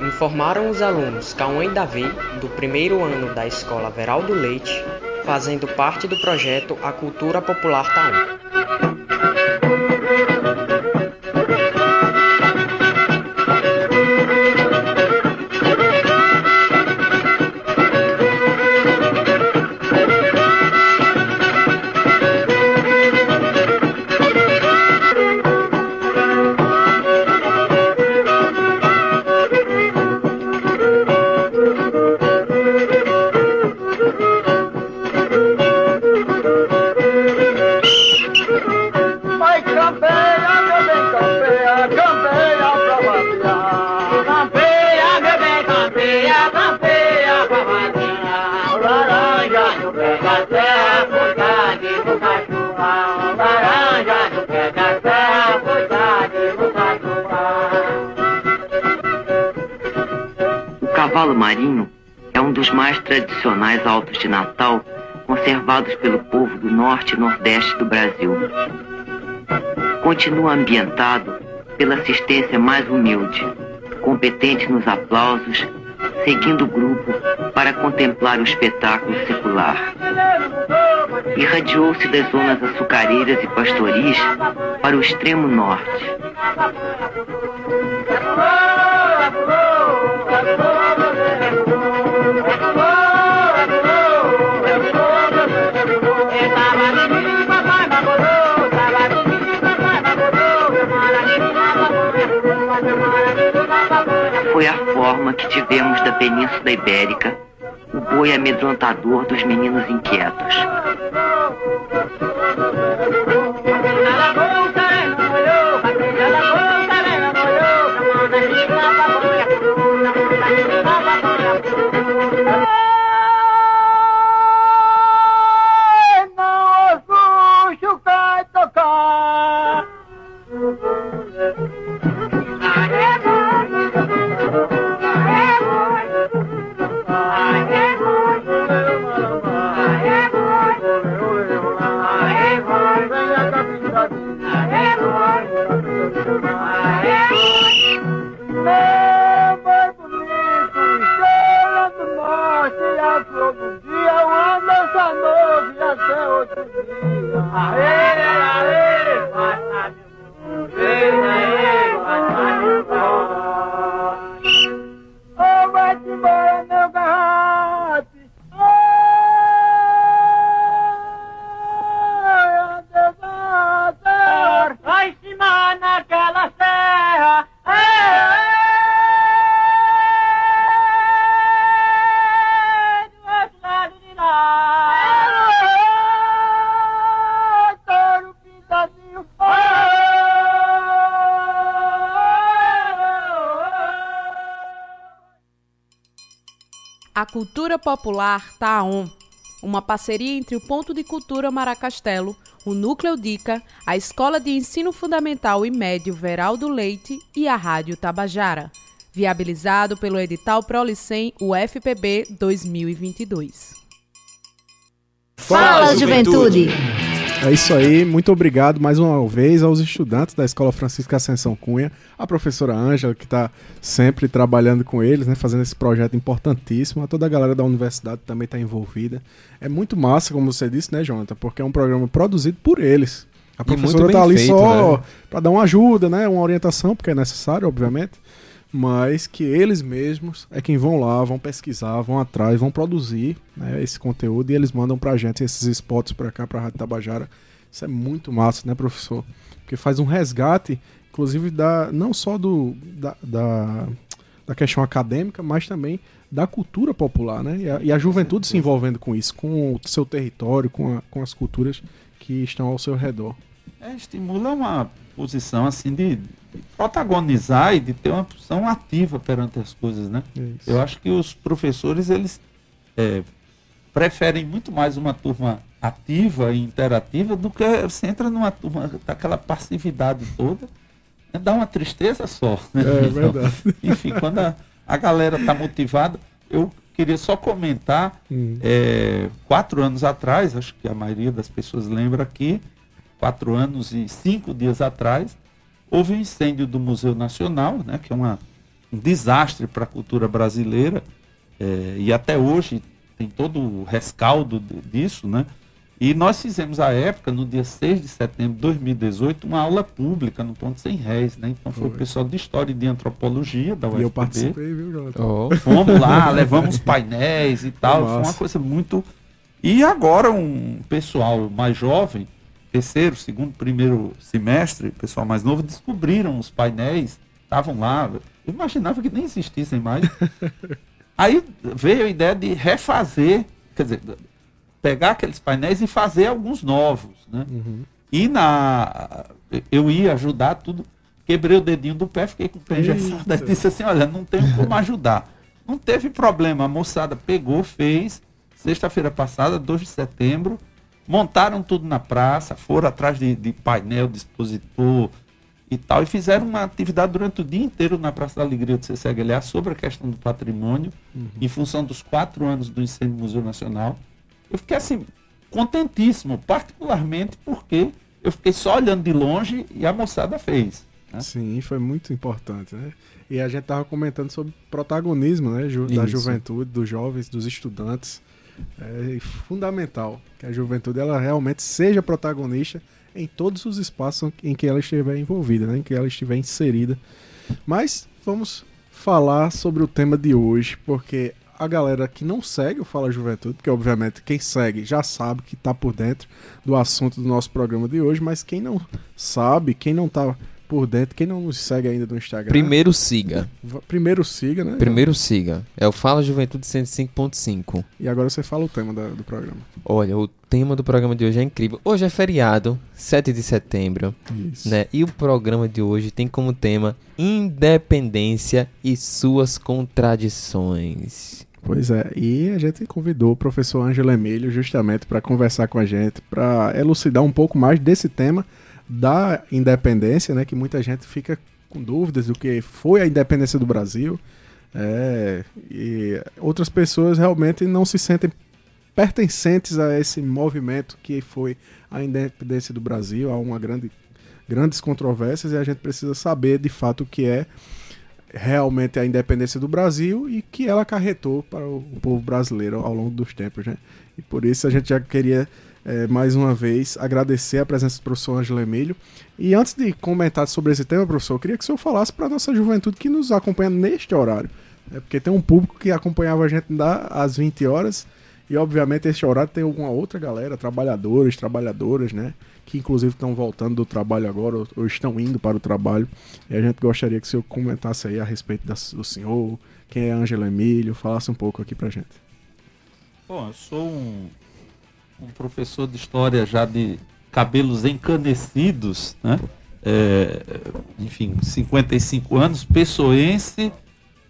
Informaram os alunos Cauã e Davi, do primeiro ano da Escola Veraldo Leite, fazendo parte do projeto A Cultura Popular Taú. Marinho é um dos mais tradicionais autos de Natal conservados pelo povo do norte e nordeste do Brasil. Continua ambientado pela assistência mais humilde, competente nos aplausos seguindo o grupo para contemplar o espetáculo secular. Irradiou-se das zonas açucareiras e pastoris para o extremo norte. Foi a forma que tivemos da Península Ibérica, o boi amedrontador dos meninos inquietos. Popular tá on. Uma parceria entre o Ponto de Cultura Maracastelo, o Núcleo Dica, a Escola de Ensino Fundamental e Médio Veraldo Leite e a Rádio Tabajara. Viabilizado pelo edital Prolicem UFPB 2022. Fala, juventude! É isso aí, muito obrigado mais uma vez aos estudantes da Escola Francisca Ascensão Cunha, a professora Ângela, que está sempre trabalhando com eles, né, fazendo esse projeto importantíssimo, a toda a galera da universidade também está envolvida. É muito massa, como você disse, né, Jonathan, porque é um programa produzido por eles. A professora bem tá ali feito, só né? para dar uma ajuda, né, uma orientação, porque é necessário, obviamente, mas que eles mesmos é quem vão lá, vão pesquisar, vão atrás, vão produzir né, esse conteúdo e eles mandam pra gente esses spots pra cá, pra Rádio Tabajara. Isso é muito massa, né, professor? Porque faz um resgate, inclusive, da, não só do, da, da, da questão acadêmica, mas também da cultura popular, né? E a, e a juventude se envolvendo com isso, com o seu território, com, a- com as culturas que estão ao seu redor. É, estimula uma posição assim de, protagonizar e de ter uma posição ativa perante as coisas, né? Isso. Eu acho que os professores eles é, preferem muito mais uma turma ativa e interativa do que você entra numa turma daquela passividade toda, né? dá uma tristeza só. né? É Então, verdade. enfim, quando a, a galera está motivada, eu queria só comentar, Hum. é, quatro anos atrás, acho que a maioria das pessoas lembra aqui, quatro anos e cinco dias atrás, houve um incêndio do Museu Nacional, né, que é uma, um desastre para a cultura brasileira, é, e até hoje tem todo o rescaldo disso, né? E nós fizemos à época, no dia 6 de setembro de 2018, uma aula pública no Ponto Sem Réis, né? Então foi, o Foi. pessoal de História e de Antropologia da E UFPB. eu participei, viu, Jonathan? Oh, Fomos lá, levamos painéis e tal. Foi uma coisa muito. E agora um pessoal mais jovem, terceiro, segundo, primeiro semestre, pessoal mais novo, descobriram os painéis, estavam lá. Eu imaginava que nem existissem mais. Aí veio a ideia de refazer, quer dizer, pegar aqueles painéis e fazer alguns novos, né? E na eu ia ajudar tudo, quebrei o dedinho do pé, fiquei com o pé engessado, aí disse assim, olha, não tenho como ajudar. Não teve problema, a moçada pegou, fez, sexta-feira passada, 2 de setembro, montaram tudo na praça, foram atrás de, de painel, de expositor e tal, e fizeram uma atividade durante o dia inteiro na Praça da Alegria de CCHLA sobre a questão do patrimônio, em função dos quatro anos do incêndio do Museu Nacional. Eu fiquei assim, contentíssimo, particularmente porque eu fiquei só olhando de longe e a moçada fez. né? Sim, foi muito importante, né? E a gente tava comentando sobre protagonismo, né? Ju- da juventude, dos jovens, dos estudantes. É fundamental que a juventude ela realmente seja protagonista em todos os espaços em que ela estiver envolvida, né? em que ela estiver inserida. Mas vamos falar sobre o tema de hoje, porque a galera que não segue o Fala Juventude, porque obviamente quem segue já sabe que está por dentro do assunto do nosso programa de hoje, mas quem não sabe, quem não tá por dentro, quem não nos segue ainda no Instagram, Primeiro siga. primeiro siga, né? Primeiro siga. É o Fala Juventude 105.5. E agora você fala o tema da- do programa. Olha, o tema do programa de hoje é incrível. Hoje é feriado, 7 de setembro, Isso. né? E o programa de hoje tem como tema Independência e suas contradições. Pois é, e a gente convidou o professor Ângelo Emílio justamente para conversar com a gente, para elucidar um pouco mais desse tema da independência, né? Que muita gente fica com dúvidas do que foi a independência do Brasil. É, e outras pessoas realmente não se sentem pertencentes a esse movimento que foi a independência do Brasil. Há uma grande, grandes controvérsias e a gente precisa saber de fato o que é realmente a independência do Brasil e que ela acarretou para o povo brasileiro ao longo dos tempos, né? E por isso a gente já queria eh, mais uma vez agradecer a presença do professor Ângelo Emílio. E antes de comentar sobre esse tema, professor, eu queria que o senhor falasse para a nossa juventude que nos acompanha neste horário. É porque tem um público que acompanhava a gente às 20 horas e obviamente este horário tem alguma outra galera, trabalhadores, trabalhadoras, né? Que inclusive estão voltando do trabalho agora ou, ou estão indo para o trabalho. E a gente gostaria que o senhor comentasse aí a respeito da- do senhor, quem é Ângelo Emílio, falasse um pouco aqui pra gente. Bom, eu sou um, um professor de história já de cabelos encanecidos, né? É, enfim, 55 anos, pessoense,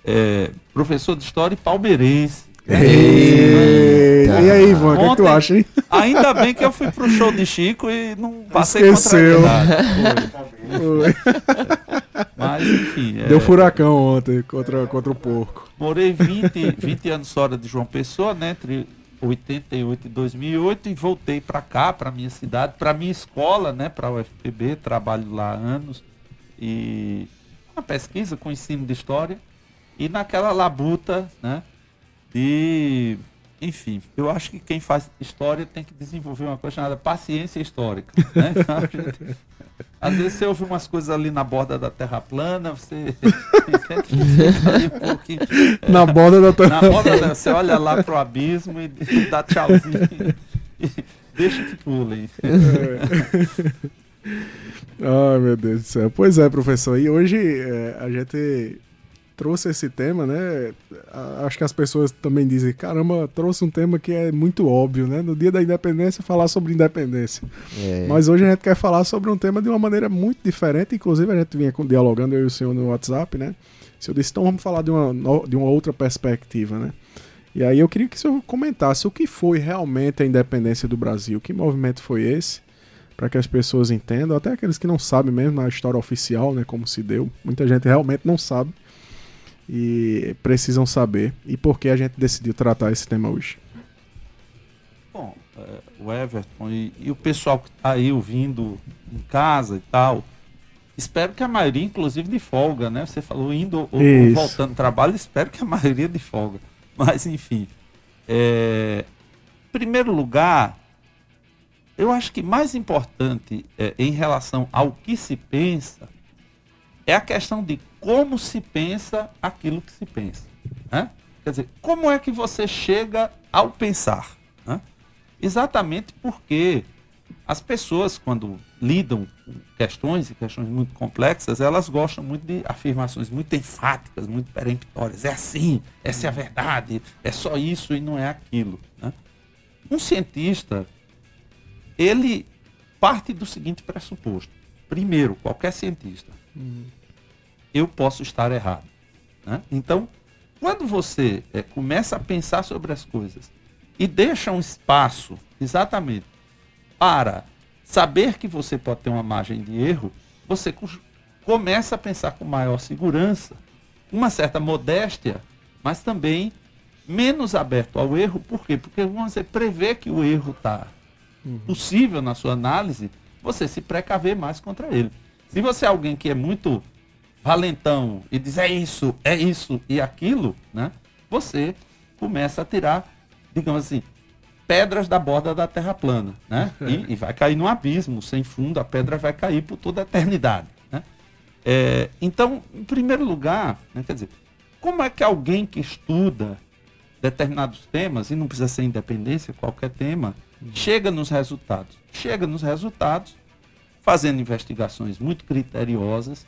é, professor de história e palmeirense. Eita. E aí, Ivan, o que, é que tu acha, hein? Ainda bem que eu fui pro show de Chico e não passei Esqueceu. Foi. Oi. Mas, enfim. é, Deu furacão ontem contra, contra o porco. Morei 20, 20 anos fora de João Pessoa, né, entre 88 e 2008 e voltei para cá, para minha cidade, para minha escola, né, para o UFPB, trabalho lá há anos e uma pesquisa com ensino de história e naquela labuta, né, de enfim, eu acho que quem faz história tem que desenvolver uma coisa chamada paciência histórica, né? Então, gente- às vezes você ouve umas coisas ali na borda da terra plana, você fica ali um pouquinho. é, Na borda da tua... na borda da, você olha lá pro abismo e dá tchauzinho. E deixa que pulem. Ai, meu Deus do céu. Pois é, professor. E hoje é, a gente trouxe esse tema, né? Acho que as pessoas também dizem, caramba, trouxe um tema que é muito óbvio, né? No dia da independência, falar sobre independência. É, Mas hoje a gente quer falar sobre um tema de uma maneira muito diferente. Inclusive, a gente vinha dialogando, eu e o senhor no WhatsApp, né? O senhor disse, então vamos falar de uma, de uma outra perspectiva, né? E aí eu queria que o senhor comentasse o que foi realmente a independência do Brasil. Que movimento foi esse? Para que as pessoas entendam, até aqueles que não sabem mesmo na história oficial, né? Como se deu. Muita gente realmente não sabe. E precisam saber. E por que a gente decidiu tratar esse tema hoje. Bom, é, o Everton e, e o pessoal que tá aí ouvindo em casa e tal, espero que a maioria, inclusive, de folga, né? Você falou indo ou, ou voltando do trabalho, espero que a maioria de folga. Mas, enfim. É, em primeiro lugar, eu acho que mais importante é, em relação ao que se pensa é a questão de como se pensa aquilo que se pensa. Né? Quer dizer, como é que você chega ao pensar? né? Exatamente porque as pessoas, quando lidam com questões e questões muito complexas, elas gostam muito de afirmações muito enfáticas, muito peremptórias. É assim, essa é a verdade, é só isso e não é aquilo. né? Um cientista, ele parte do seguinte pressuposto. Primeiro, qualquer cientista, eu posso estar errado. né? Então, quando você eh, começa a pensar sobre as coisas e deixa um espaço exatamente para saber que você pode ter uma margem de erro, você co- começa a pensar com maior segurança, uma certa modéstia, mas também menos aberto ao erro. Por quê? Porque você prevê que o erro está possível na sua análise, você se precaver mais contra ele. Se você é alguém que é muito valentão e diz é isso, é isso e aquilo, né? Você começa a tirar, digamos assim, pedras da borda da terra plana, né? E, e vai cair num abismo sem fundo, a pedra vai cair por toda a eternidade, né? É, então, em primeiro lugar, né, quer dizer, como é que alguém que estuda determinados temas, e não precisa ser independência, qualquer tema, chega nos resultados? Chega nos resultados fazendo investigações muito criteriosas,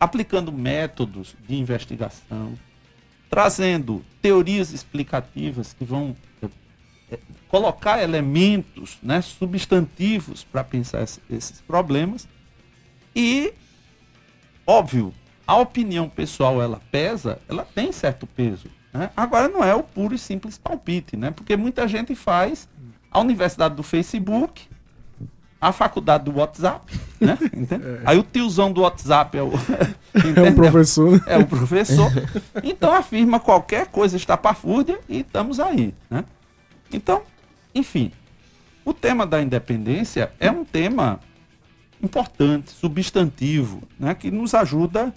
aplicando métodos de investigação, trazendo teorias explicativas que vão eh, colocar elementos né, substantivos para pensar esse- esses problemas. E, óbvio, a opinião pessoal ela pesa, ela tem certo peso. né? Agora não é o puro e simples palpite, né? porque muita gente faz a universidade do Facebook, a faculdade do WhatsApp, né? Entende? Aí o tiozão do WhatsApp é o, É um entendeu? professor. né? É o professor. Então afirma qualquer coisa estapafúrdia e estamos aí. Né? Então, enfim, o tema da independência é um tema importante, substantivo, né? que nos ajuda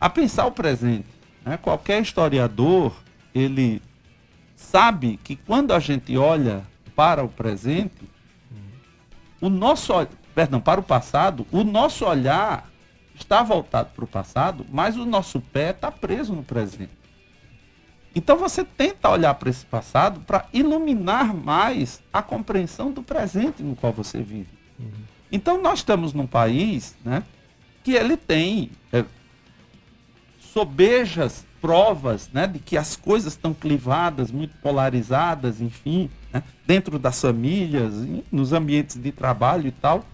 a pensar o presente. né? Qualquer historiador, ele sabe que quando a gente olha para o presente, o nosso, perdão, para o passado, o nosso olhar está voltado para o passado, mas o nosso pé está preso no presente. Então você tenta olhar para esse passado para iluminar mais a compreensão do presente no qual você vive. Então nós estamos num país, né, que ele tem é, sobejas provas, né, de que as coisas estão clivadas, muito polarizadas, enfim, né, dentro das famílias, nos ambientes de trabalho e tal,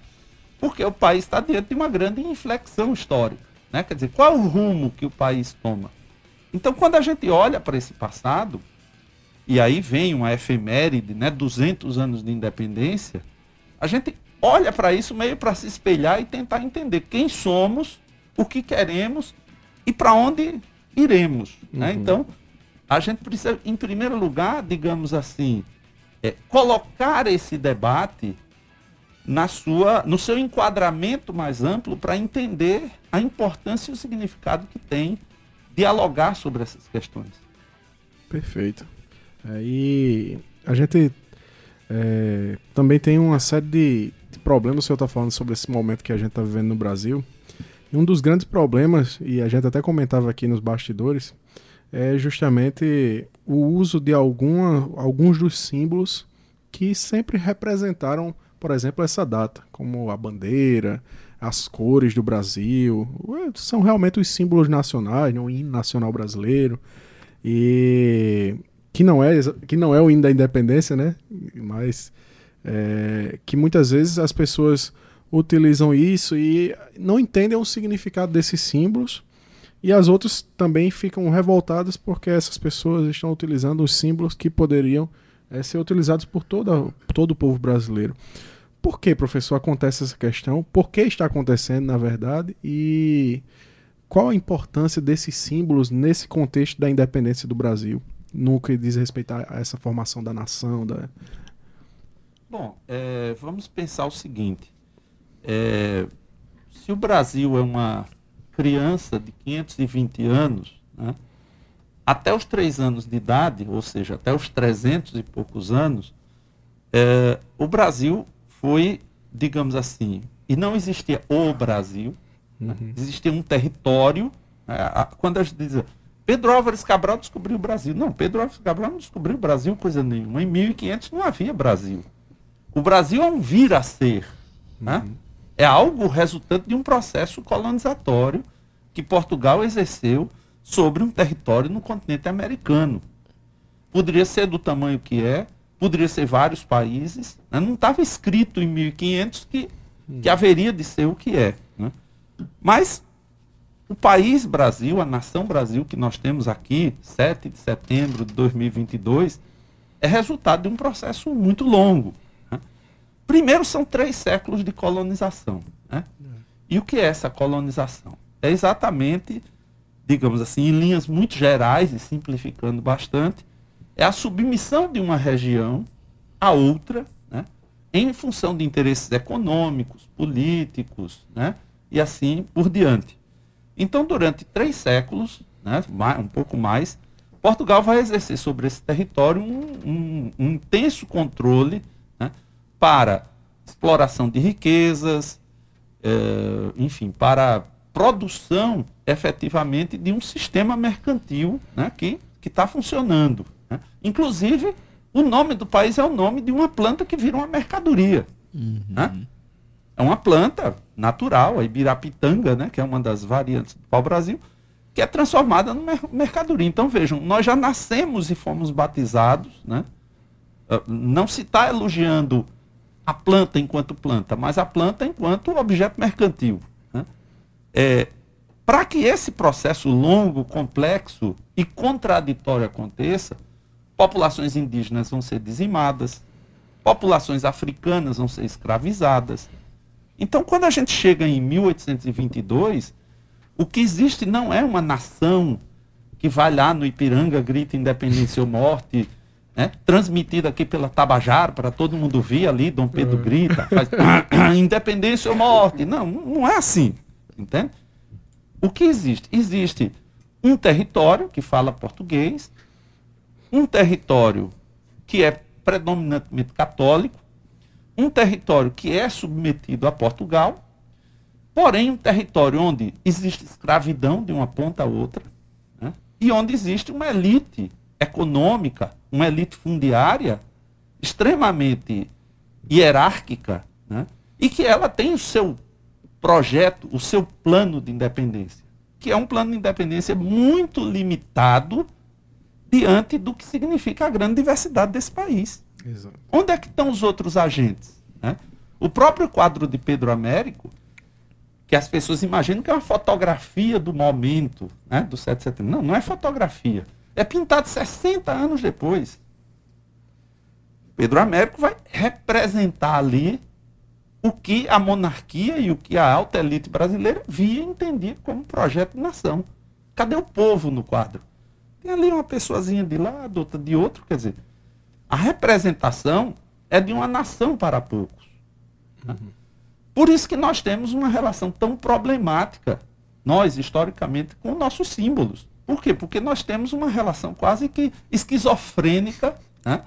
porque o país está diante de uma grande inflexão histórica, né? Quer dizer, qual é o rumo que o país toma? Então, quando a gente olha para esse passado, e aí vem uma efeméride, né, 200 anos de independência, a gente olha para isso meio para se espelhar e tentar entender quem somos, o que queremos e para onde iremos. Né? Então, a gente precisa, em primeiro lugar, digamos assim, é, colocar esse debate na sua, no seu enquadramento mais amplo para entender a importância e o significado que tem dialogar sobre essas questões. Perfeito. Aí a gente é, também tem uma série de, de problemas, o senhor está falando sobre esse momento que a gente está vivendo no Brasil. E um dos grandes problemas, e a gente até comentava aqui nos bastidores, é justamente o uso de alguma, alguns dos símbolos que sempre representaram, por exemplo, essa data, como a bandeira, as cores do Brasil, são realmente os símbolos nacionais, né, o hino nacional brasileiro, e que não é, que não é o hino da independência, né? Mas é, que muitas vezes as pessoas utilizam isso e não entendem o significado desses símbolos. E as outras também ficam revoltadas porque essas pessoas estão utilizando os símbolos que poderiam eh, ser utilizados por toda, todo o povo brasileiro. Por que, professor, acontece essa questão? Por que está acontecendo, na verdade? E qual a importância desses símbolos nesse contexto da independência do Brasil? No que diz respeito a essa formação da nação, da, Bom, é, vamos pensar o seguinte: é, se o Brasil é uma criança de 520 anos, né, até os 3 anos de idade, ou seja, até os 300 e poucos anos, é, o Brasil foi, digamos assim, e não existia o Brasil, né, existia um território. né, a- quando a gente diz Pedro Álvares Cabral descobriu o Brasil. Não, Pedro Álvares Cabral não descobriu o Brasil coisa nenhuma. Em 1500 não havia Brasil. O Brasil é um vir a ser. Né? É algo resultante de um processo colonizatório que Portugal exerceu sobre um território no continente americano. Poderia ser do tamanho que é, poderia ser vários países. né? Não estava escrito em 1500 que, que haveria de ser o que é. né? Mas o país Brasil, a nação Brasil que nós temos aqui, 7 de setembro de 2022, é resultado de um processo muito longo. Primeiro, são três séculos de colonização. né? E o que é essa colonização? É exatamente, digamos assim, em linhas muito gerais e simplificando bastante, é a submissão de uma região a outra, né? em função de interesses econômicos, políticos, né? e assim por diante. Então, durante três séculos, né, um pouco mais, Portugal vai exercer sobre esse território um, um- um intenso controle para exploração de riquezas, eh, enfim, para produção efetivamente de um sistema mercantil né, que está funcionando. né. Inclusive, o nome do país é o nome de uma planta que vira uma mercadoria. né? É uma planta natural, a ibirapitanga, né, que é uma das variantes do pau-brasil, que é transformada numa mer- mercadoria. Então, vejam, nós já nascemos e fomos batizados, né? Ah, não se está elogiando a planta enquanto planta, mas a planta enquanto objeto mercantil. né? É, Para que esse processo longo, complexo e contraditório aconteça, populações indígenas vão ser dizimadas, populações africanas vão ser escravizadas. Então, quando a gente chega em 1822, o que existe não é uma nação que vai lá no Ipiranga, grita independência ou morte, né? transmitida aqui pela Tabajara, para todo mundo ver ali, Dom Pedro grita, faz independência ou morte. Não, não é assim. Entende? O que existe? Existe um território que fala português, um território que é predominantemente católico, um território que é submetido a Portugal, porém um território onde existe escravidão de uma ponta a outra, né? e onde existe uma elite econômica, uma elite fundiária extremamente hierárquica, né? e que ela tem o seu projeto, o seu plano de independência, que é um plano de independência muito limitado diante do que significa a grande diversidade desse país. Exato. Onde é que estão os outros agentes? né? O próprio quadro de Pedro Américo, que as pessoas imaginam que é uma fotografia do momento né, do 7 de setembro. Não, não é fotografia. É pintado 60 anos depois. Pedro Américo vai representar ali o que a monarquia e o que a alta elite brasileira via e entendia como projeto de nação. Cadê o povo no quadro? Tem ali uma pessoazinha de lado, outra de outro, quer dizer, a representação é de uma nação para poucos. né? Por isso que nós temos uma relação tão problemática, nós, historicamente, com nossos símbolos. Por quê? Porque nós temos uma relação quase que esquizofrênica né?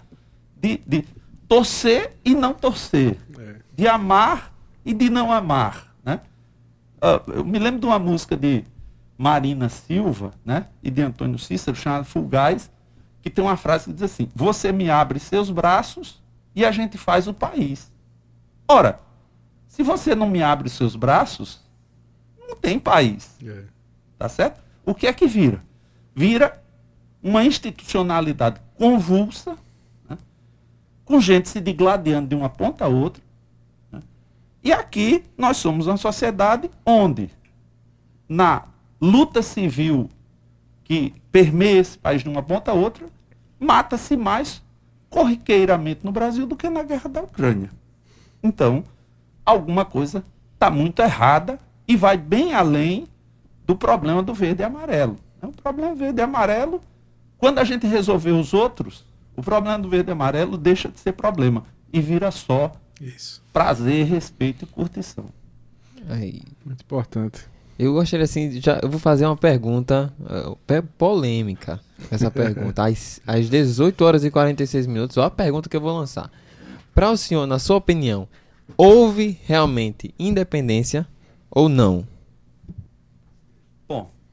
de, de torcer e não torcer, É. de amar e de não amar. Né? Ah, eu me lembro de uma música de Marina Silva né? e de Antônio Cícero, chamada Fulgaz, que tem uma frase que diz assim: Você me abre seus braços e a gente faz o país. Ora, se você não me abre seus braços, não tem país. É. Tá certo? O que é que vira? Vira uma institucionalidade convulsa, né? com gente se digladiando de uma ponta a outra. né? E aqui nós somos uma sociedade onde, na luta civil que permeia esse país de uma ponta a outra, mata-se mais corriqueiramente no Brasil do que na guerra da Ucrânia. Então, alguma coisa está muito errada e vai bem além do problema do verde e amarelo. O problema verde e amarelo, quando a gente resolver os outros, o problema do verde e amarelo deixa de ser problema e vira só Isso. prazer, respeito e curtição. Aí. Muito importante. Eu gostaria assim, já, eu vou fazer uma pergunta pe- polêmica. Essa pergunta. Às, às 18 horas e 46 minutos, ó a pergunta que eu vou lançar. Para o senhor, na sua opinião, houve realmente independência ou não?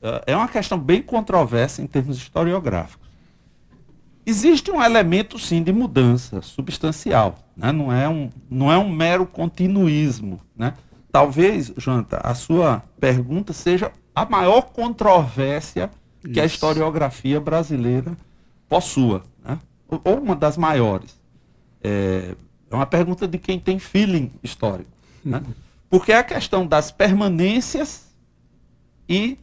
Eh, é uma questão bem controversa em termos historiográficos. Existe um elemento, sim, de mudança substancial. Né? Não, é um, não é um mero continuismo. Né? Talvez, Janta, a sua pergunta seja a maior controvérsia que a Isso. historiografia brasileira possua. Né? Ou, uma das maiores. É, é uma pergunta de quem tem feeling histórico. Né? Porque é a questão das permanências e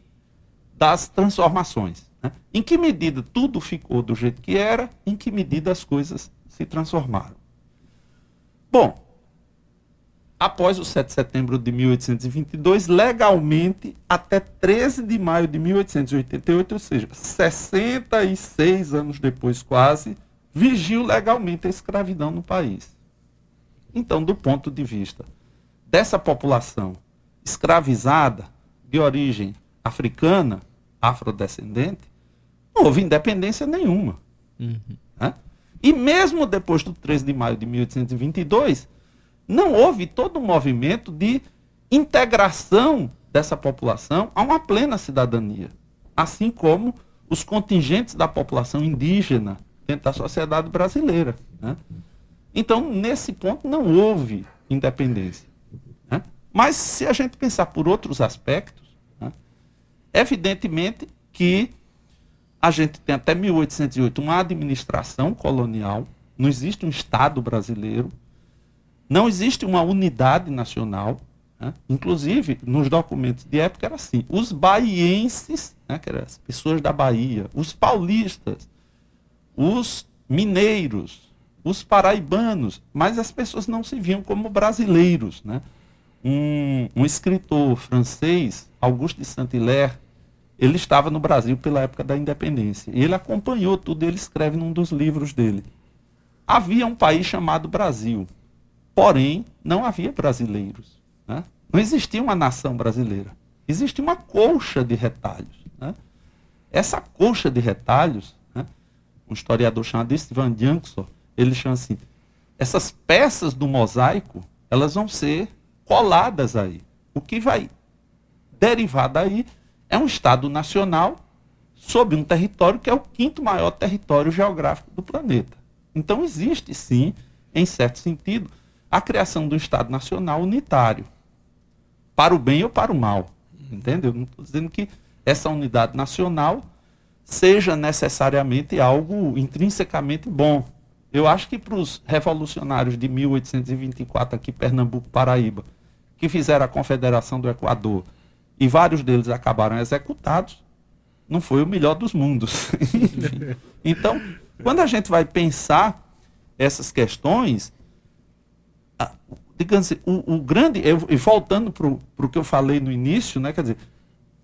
das transformações. né? Em que medida tudo ficou do jeito que era, em que medida as coisas se transformaram. Bom, após o 7 de setembro de 1822, legalmente, até 13 de maio de 1888, ou seja, 66 anos depois quase, vigiu legalmente a escravidão no país. Então, do ponto de vista dessa população escravizada, de origem africana, afrodescendente, não houve independência nenhuma. Né? E mesmo depois do 13 de maio de 1822, não houve todo um movimento de integração dessa população a uma plena cidadania, assim como os contingentes da população indígena dentro da sociedade brasileira. Né? Então, nesse ponto, não houve independência. Né? Mas, se a gente pensar por outros aspectos? Evidentemente que a gente tem até 1808 uma administração colonial, não existe um Estado brasileiro, não existe uma unidade nacional. Né? Inclusive, nos documentos de época era assim: os baienses, né, que eram as pessoas da Bahia, os paulistas, os mineiros, os paraibanos, mas as pessoas não se viam como brasileiros. Né? Um, um escritor francês, Auguste de Saint-Hilaire, ele estava no Brasil pela época da independência. E ele acompanhou tudo, ele escreve num dos livros dele. Havia um país chamado Brasil, porém não havia brasileiros. Né? Não existia uma nação brasileira. Existia uma colcha de retalhos. Né? Essa colcha de retalhos, né? um historiador chamado Istvan Jankson, ele chama assim, essas peças do mosaico, elas vão ser coladas aí. O que vai derivar daí é um Estado nacional sobre um território que é o quinto maior território geográfico do planeta. Então existe sim, em certo sentido, a criação do Estado nacional unitário, para o bem ou para o mal. Entendeu? Não estou dizendo que essa unidade nacional seja necessariamente algo intrinsecamente bom. Eu acho que para os revolucionários de 1824 aqui, Pernambuco, Paraíba, que fizeram a Confederação do Equador, e vários deles acabaram executados, não foi o melhor dos mundos. então, quando a gente vai pensar essas questões, digamos assim, o, o grande, eu, e voltando para o que eu falei no início, né, quer dizer,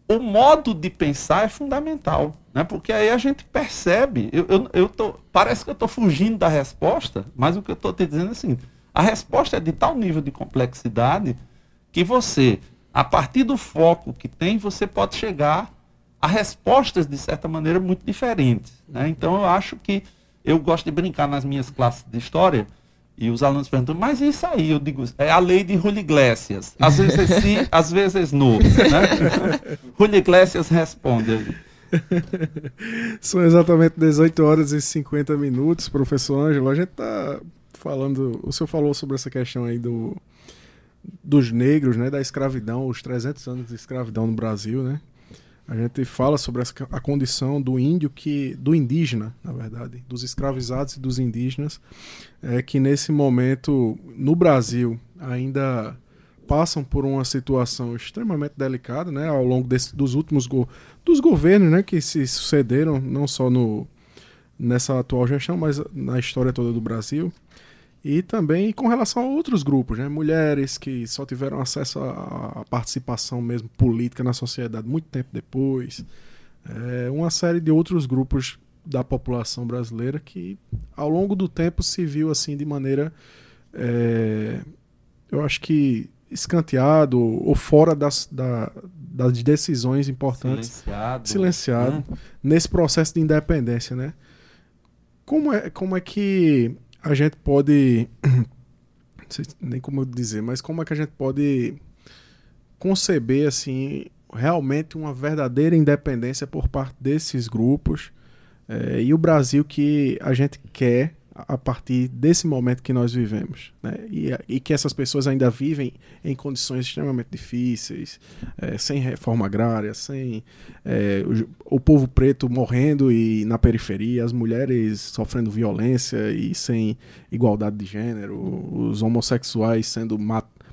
o modo de pensar é fundamental, né? Porque aí a gente percebe, eu, eu, eu tô, parece que eu estou fugindo da resposta, mas o que eu estou te dizendo é assim, a resposta é de tal nível de complexidade que você a partir do foco que tem, você pode chegar a respostas, de certa maneira, muito diferentes. Né? Então, eu acho que eu gosto de brincar nas minhas classes de história, e os alunos perguntam, mas isso aí, eu digo, é a lei de Julio Iglesias. Às vezes sim, às vezes não. Né? Julio Iglesias responde. São exatamente 18 horas e 50 minutos, professor Ângelo. A gente está falando, o senhor falou sobre essa questão aí do, dos negros, né, da escravidão, os 300 anos de escravidão no Brasil, né? A gente fala sobre a condição do índio que do indígena, na verdade, dos escravizados e dos indígenas, é que nesse momento no Brasil ainda passam por uma situação extremamente delicada, né, ao longo desse, dos últimos go dos governos, né, que se sucederam não só no nessa atual gestão, mas na história toda do Brasil. E também com relação a outros grupos, né? mulheres que só tiveram acesso à participação mesmo política na sociedade muito tempo depois. É, uma série de outros grupos da população brasileira que ao longo do tempo se viu assim de maneira é, eu acho que escanteado ou fora das, da, das decisões importantes silenciado, silenciado né? nesse processo de independência né como é como é que a gente pode. Não sei nem como dizer, mas como é que a gente pode conceber assim realmente uma verdadeira independência por parte desses grupos é, e o Brasil que a gente quer a partir desse momento que nós vivemos. Né? E, e, que essas pessoas ainda vivem em condições extremamente difíceis, é, sem reforma agrária, sem é, o, o, povo preto morrendo e na periferia, as mulheres sofrendo violência e sem igualdade de gênero, os homossexuais sendo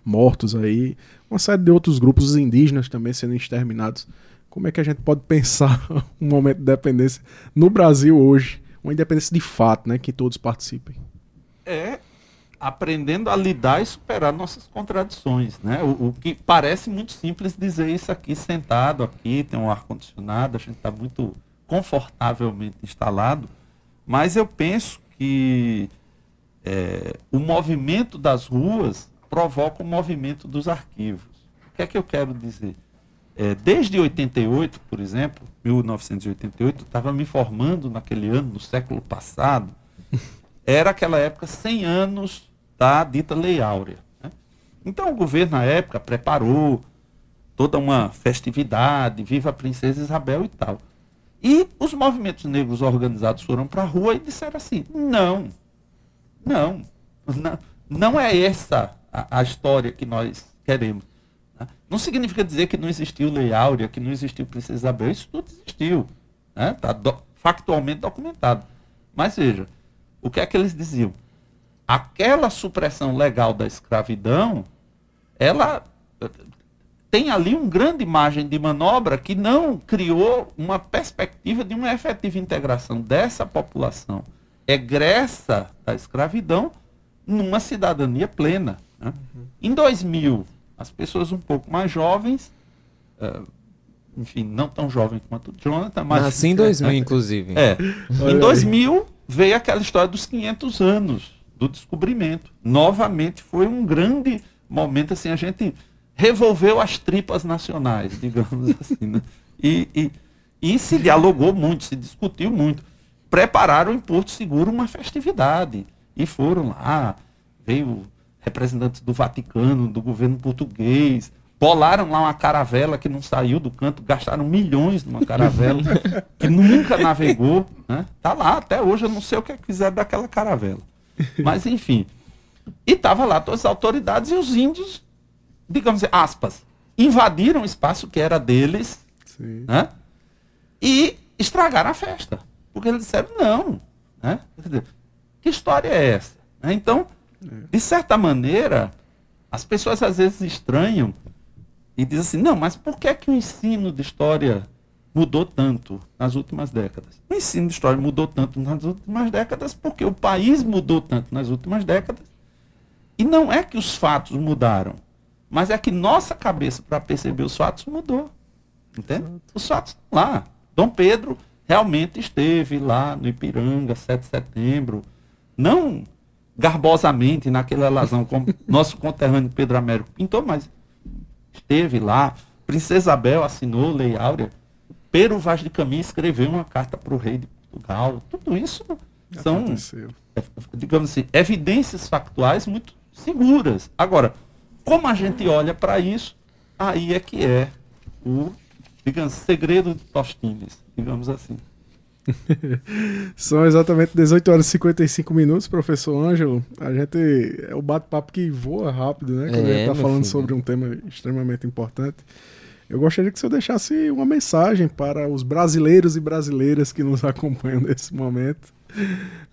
mortos aí, uma série de outros grupos, os indígenas também sendo exterminados. Como é que a gente pode pensar um momento de dependência no Brasil hoje? Uma independência de fato, né, que todos participem. É aprendendo a lidar e superar nossas contradições, né? O, o que parece muito simples dizer isso aqui sentado aqui, tem um ar condicionado, a gente está muito confortavelmente instalado, mas eu penso que é, o movimento das ruas provoca o movimento dos arquivos. que é que eu quero dizer? É, desde 88, por exemplo, 1988, eu estava me formando naquele ano, no século passado, era aquela época 100 anos da dita Lei Áurea. Né? Então o governo na época preparou toda uma festividade, viva a princesa Isabel e tal. E os movimentos negros organizados foram para a rua e disseram assim: não, não, não, não é essa a, a história que nós queremos. Né? Não significa dizer que não existiu Lei Áurea, que não existiu Princesa Isabel, isso tudo existiu. Está factualmente documentado. Mas veja, o que é que eles diziam? Aquela supressão legal da escravidão, ela eh, tem ali uma grande margem de manobra que não criou uma perspectiva de uma efetiva integração dessa população egressa da escravidão numa cidadania plena. né? Em 2000, as pessoas um pouco mais jovens, eh, enfim, não tão jovens quanto o Jonathan, mas... Nasci em 2000, inclusive. É. Em aí. 2000 veio aquela história dos 500 anos do descobrimento. Novamente foi um grande momento assim, a gente revolveu as tripas nacionais, digamos assim, né? E, e, e se dialogou muito, se discutiu muito. Prepararam em Porto Seguro uma festividade e foram lá, veio representantes do Vaticano, do governo português, bolaram lá uma caravela que não saiu do canto, gastaram milhões numa caravela que nunca navegou, né? Tá lá até hoje, eu não sei o que é que fizeram daquela caravela. Mas enfim. E tava lá todas as autoridades e os índios, digamos assim, aspas, invadiram o espaço que era deles, Sim. né? E estragaram a festa. Porque eles disseram, não. Né? Que história é essa? Né? Então, de certa maneira, as pessoas às vezes estranham e dizem assim, não, mas por que, é que o ensino de história mudou tanto nas últimas décadas? O ensino de história mudou tanto nas últimas décadas porque o país mudou tanto nas últimas décadas. E não é que os fatos mudaram, mas é que nossa cabeça para perceber os fatos mudou. Entende? Os fatos estão lá. Dom Pedro realmente esteve lá no Ipiranga, 7 de setembro. Não garbosamente naquela alazão, como nosso conterrâneo Pedro Américo pintou, mas esteve lá. Princesa Isabel assinou Lei Áurea. Pero Vaz de Caminha escreveu uma carta para o rei de Portugal. Tudo isso são, Aconteceu. é, digamos assim, evidências factuais muito seguras. Agora, como a gente olha para isso, aí é que é o, digamos, segredo de Tostines, digamos assim. São exatamente 18 horas e 55 minutos, professor Ângelo. A gente. É o bate-papo que voa rápido, né? Quando É, a gente tá meu falando filho. sobre um tema extremamente importante. Eu gostaria que o senhor deixasse uma mensagem para os brasileiros e brasileiras que nos acompanham nesse momento,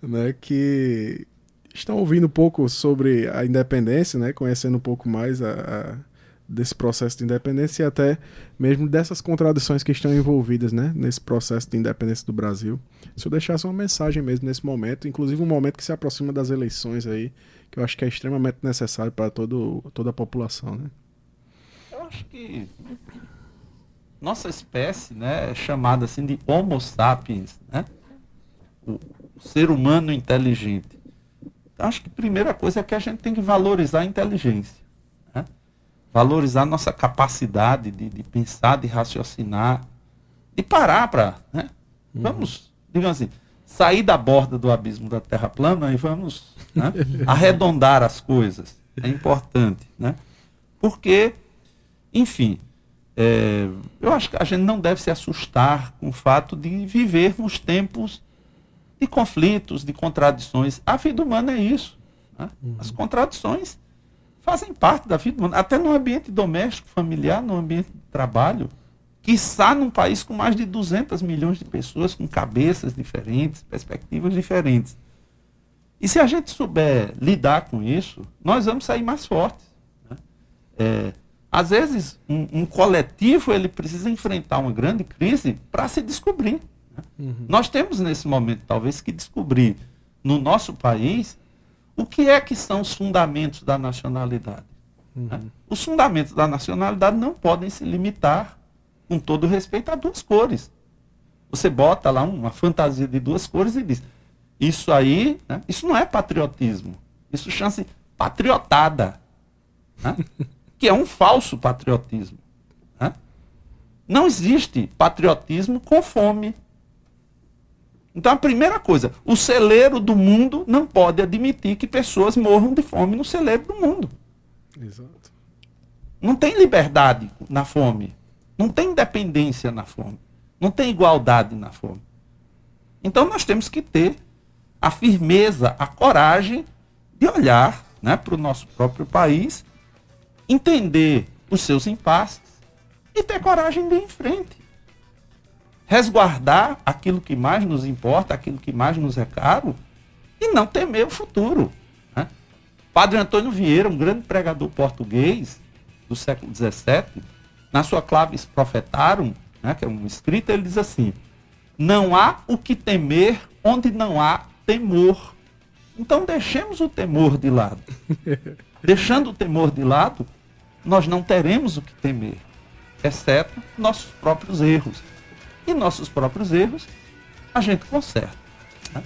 né? Que estão ouvindo um pouco sobre a independência, né? Conhecendo um pouco mais a- a- desse processo de independência e até mesmo dessas contradições que estão envolvidas, né? Nesse processo de independência do Brasil. Se eu deixasse uma mensagem mesmo nesse momento, inclusive um momento que se aproxima das eleições aí, que eu acho que é extremamente necessário para todo, toda a população, né? Eu acho que nossa espécie né, é chamada assim de Homo sapiens, né? o, ser humano inteligente. Acho que a primeira coisa é que a gente tem que valorizar a inteligência. Valorizar nossa capacidade de, de pensar, de raciocinar, de parar para. Né? Vamos, digamos assim, sair da borda do abismo da Terra plana e vamos né, arredondar as coisas. É importante. Né? Porque, enfim, é, eu acho que a gente não deve se assustar com o fato de vivermos tempos de conflitos, de contradições. A vida humana é isso. né? As contradições fazem parte da vida humana, até no ambiente doméstico, familiar, no ambiente de trabalho. Quiçá num país com mais de 200 milhões de pessoas, com cabeças diferentes, perspectivas diferentes. E se a gente souber lidar com isso, nós vamos sair mais fortes. né? É, às vezes, um, um coletivo ele precisa enfrentar uma grande crise para se descobrir. né? Nós temos nesse momento, talvez, que descobrir no nosso país o que é que são os fundamentos da nacionalidade. né? Os fundamentos da nacionalidade não podem se limitar, com todo respeito, a duas cores. Você bota lá uma fantasia de duas cores e diz: Isso aí, né, isso não é patriotismo. Isso chama-se patriotada. né? que é um falso patriotismo. né? Não existe patriotismo com fome. Então, a primeira coisa, o celeiro do mundo não pode admitir que pessoas morram de fome no celeiro do mundo. Exato. Não tem liberdade na fome. Não tem independência na fome. Não tem igualdade na fome. Então nós temos que ter a firmeza, a coragem de olhar né, para o nosso próprio país, entender os seus impasses e ter coragem de ir em frente. Resguardar aquilo que mais nos importa, aquilo que mais nos é caro e não temer o futuro. né? Padre Antônio Vieira, um grande pregador português do século XVII, na sua Claves Profetarum, né, que é um escrito, ele diz assim: Não há o que temer onde não há temor. Então deixemos o temor de lado. Deixando o temor de lado, nós não teremos o que temer, exceto nossos próprios erros. E nossos próprios erros a gente conserta.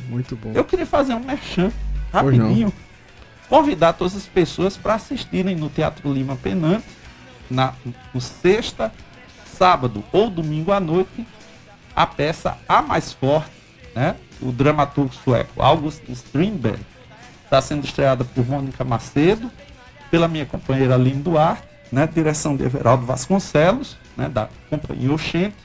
Muito bom. Eu queria fazer um merchan rapidinho. Convidar todas as pessoas para assistirem no Teatro Lima Penante, na, no sexta, sábado ou domingo à noite, a peça A Mais Forte, né? o dramaturgo sueco August Strindberg. Está sendo estreada por Mônica Macedo, pela minha companheira Aline Duarte, né? direção de Everaldo Vasconcelos, né? da Companhia Oxente.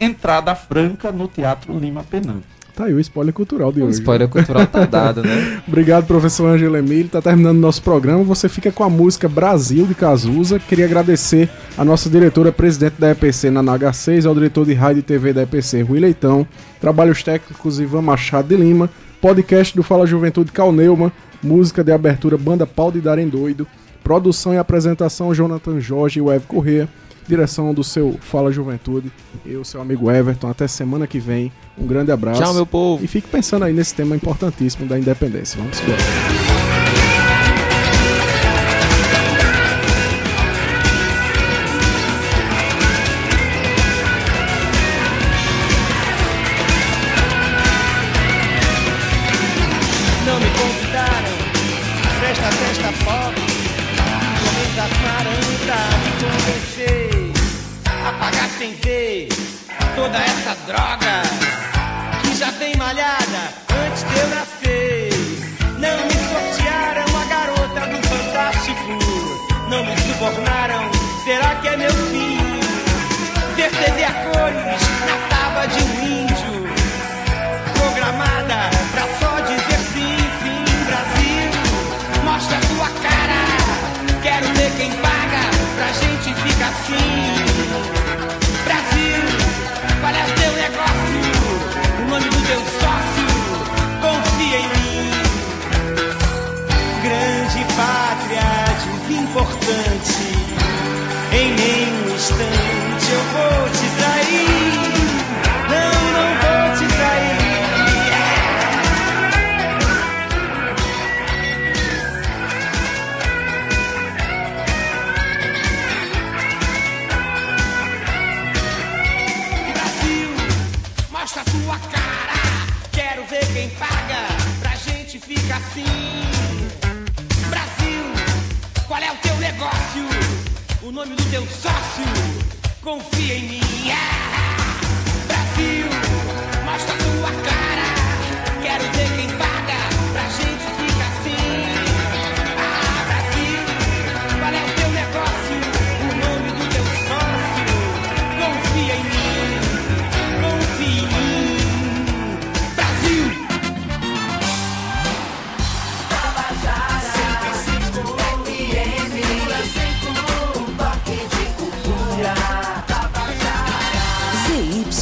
Entrada franca no Teatro Lima Penante. Tá aí o spoiler cultural de O hoje. spoiler cultural tá dado, né? Obrigado, professor Ângelo Emílio. Tá terminando nosso programa. Você fica com a música Brasil de Cazuza. Queria agradecer a nossa diretora presidente da EPC na NH6, ao diretor de rádio e TV da EPC, Rui Leitão, trabalhos técnicos Ivan Machado de Lima, podcast do Fala Juventude Cal Neumann, música de abertura Banda Pau de Darem Doido, produção e apresentação Jonathan Jorge e o Evo Corrêa, direção do seu Fala Juventude, eu, seu amigo Everton. Até semana que vem. Um grande abraço. Tchau, meu povo. E fique pensando aí nesse tema importantíssimo da independência. Vamos embora. Toda essa droga Que já vem malhada antes de eu nascer Não me sortearam a garota do Fantástico. Não me subornaram, será que é meu fim? Ver a cores na tábua de um índio nome do teu sócio? Confia em mim. Ah!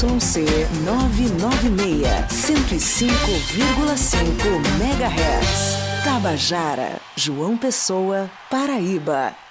ZYC 996, 105,5 MHz. Tabajara, João Pessoa, Paraíba.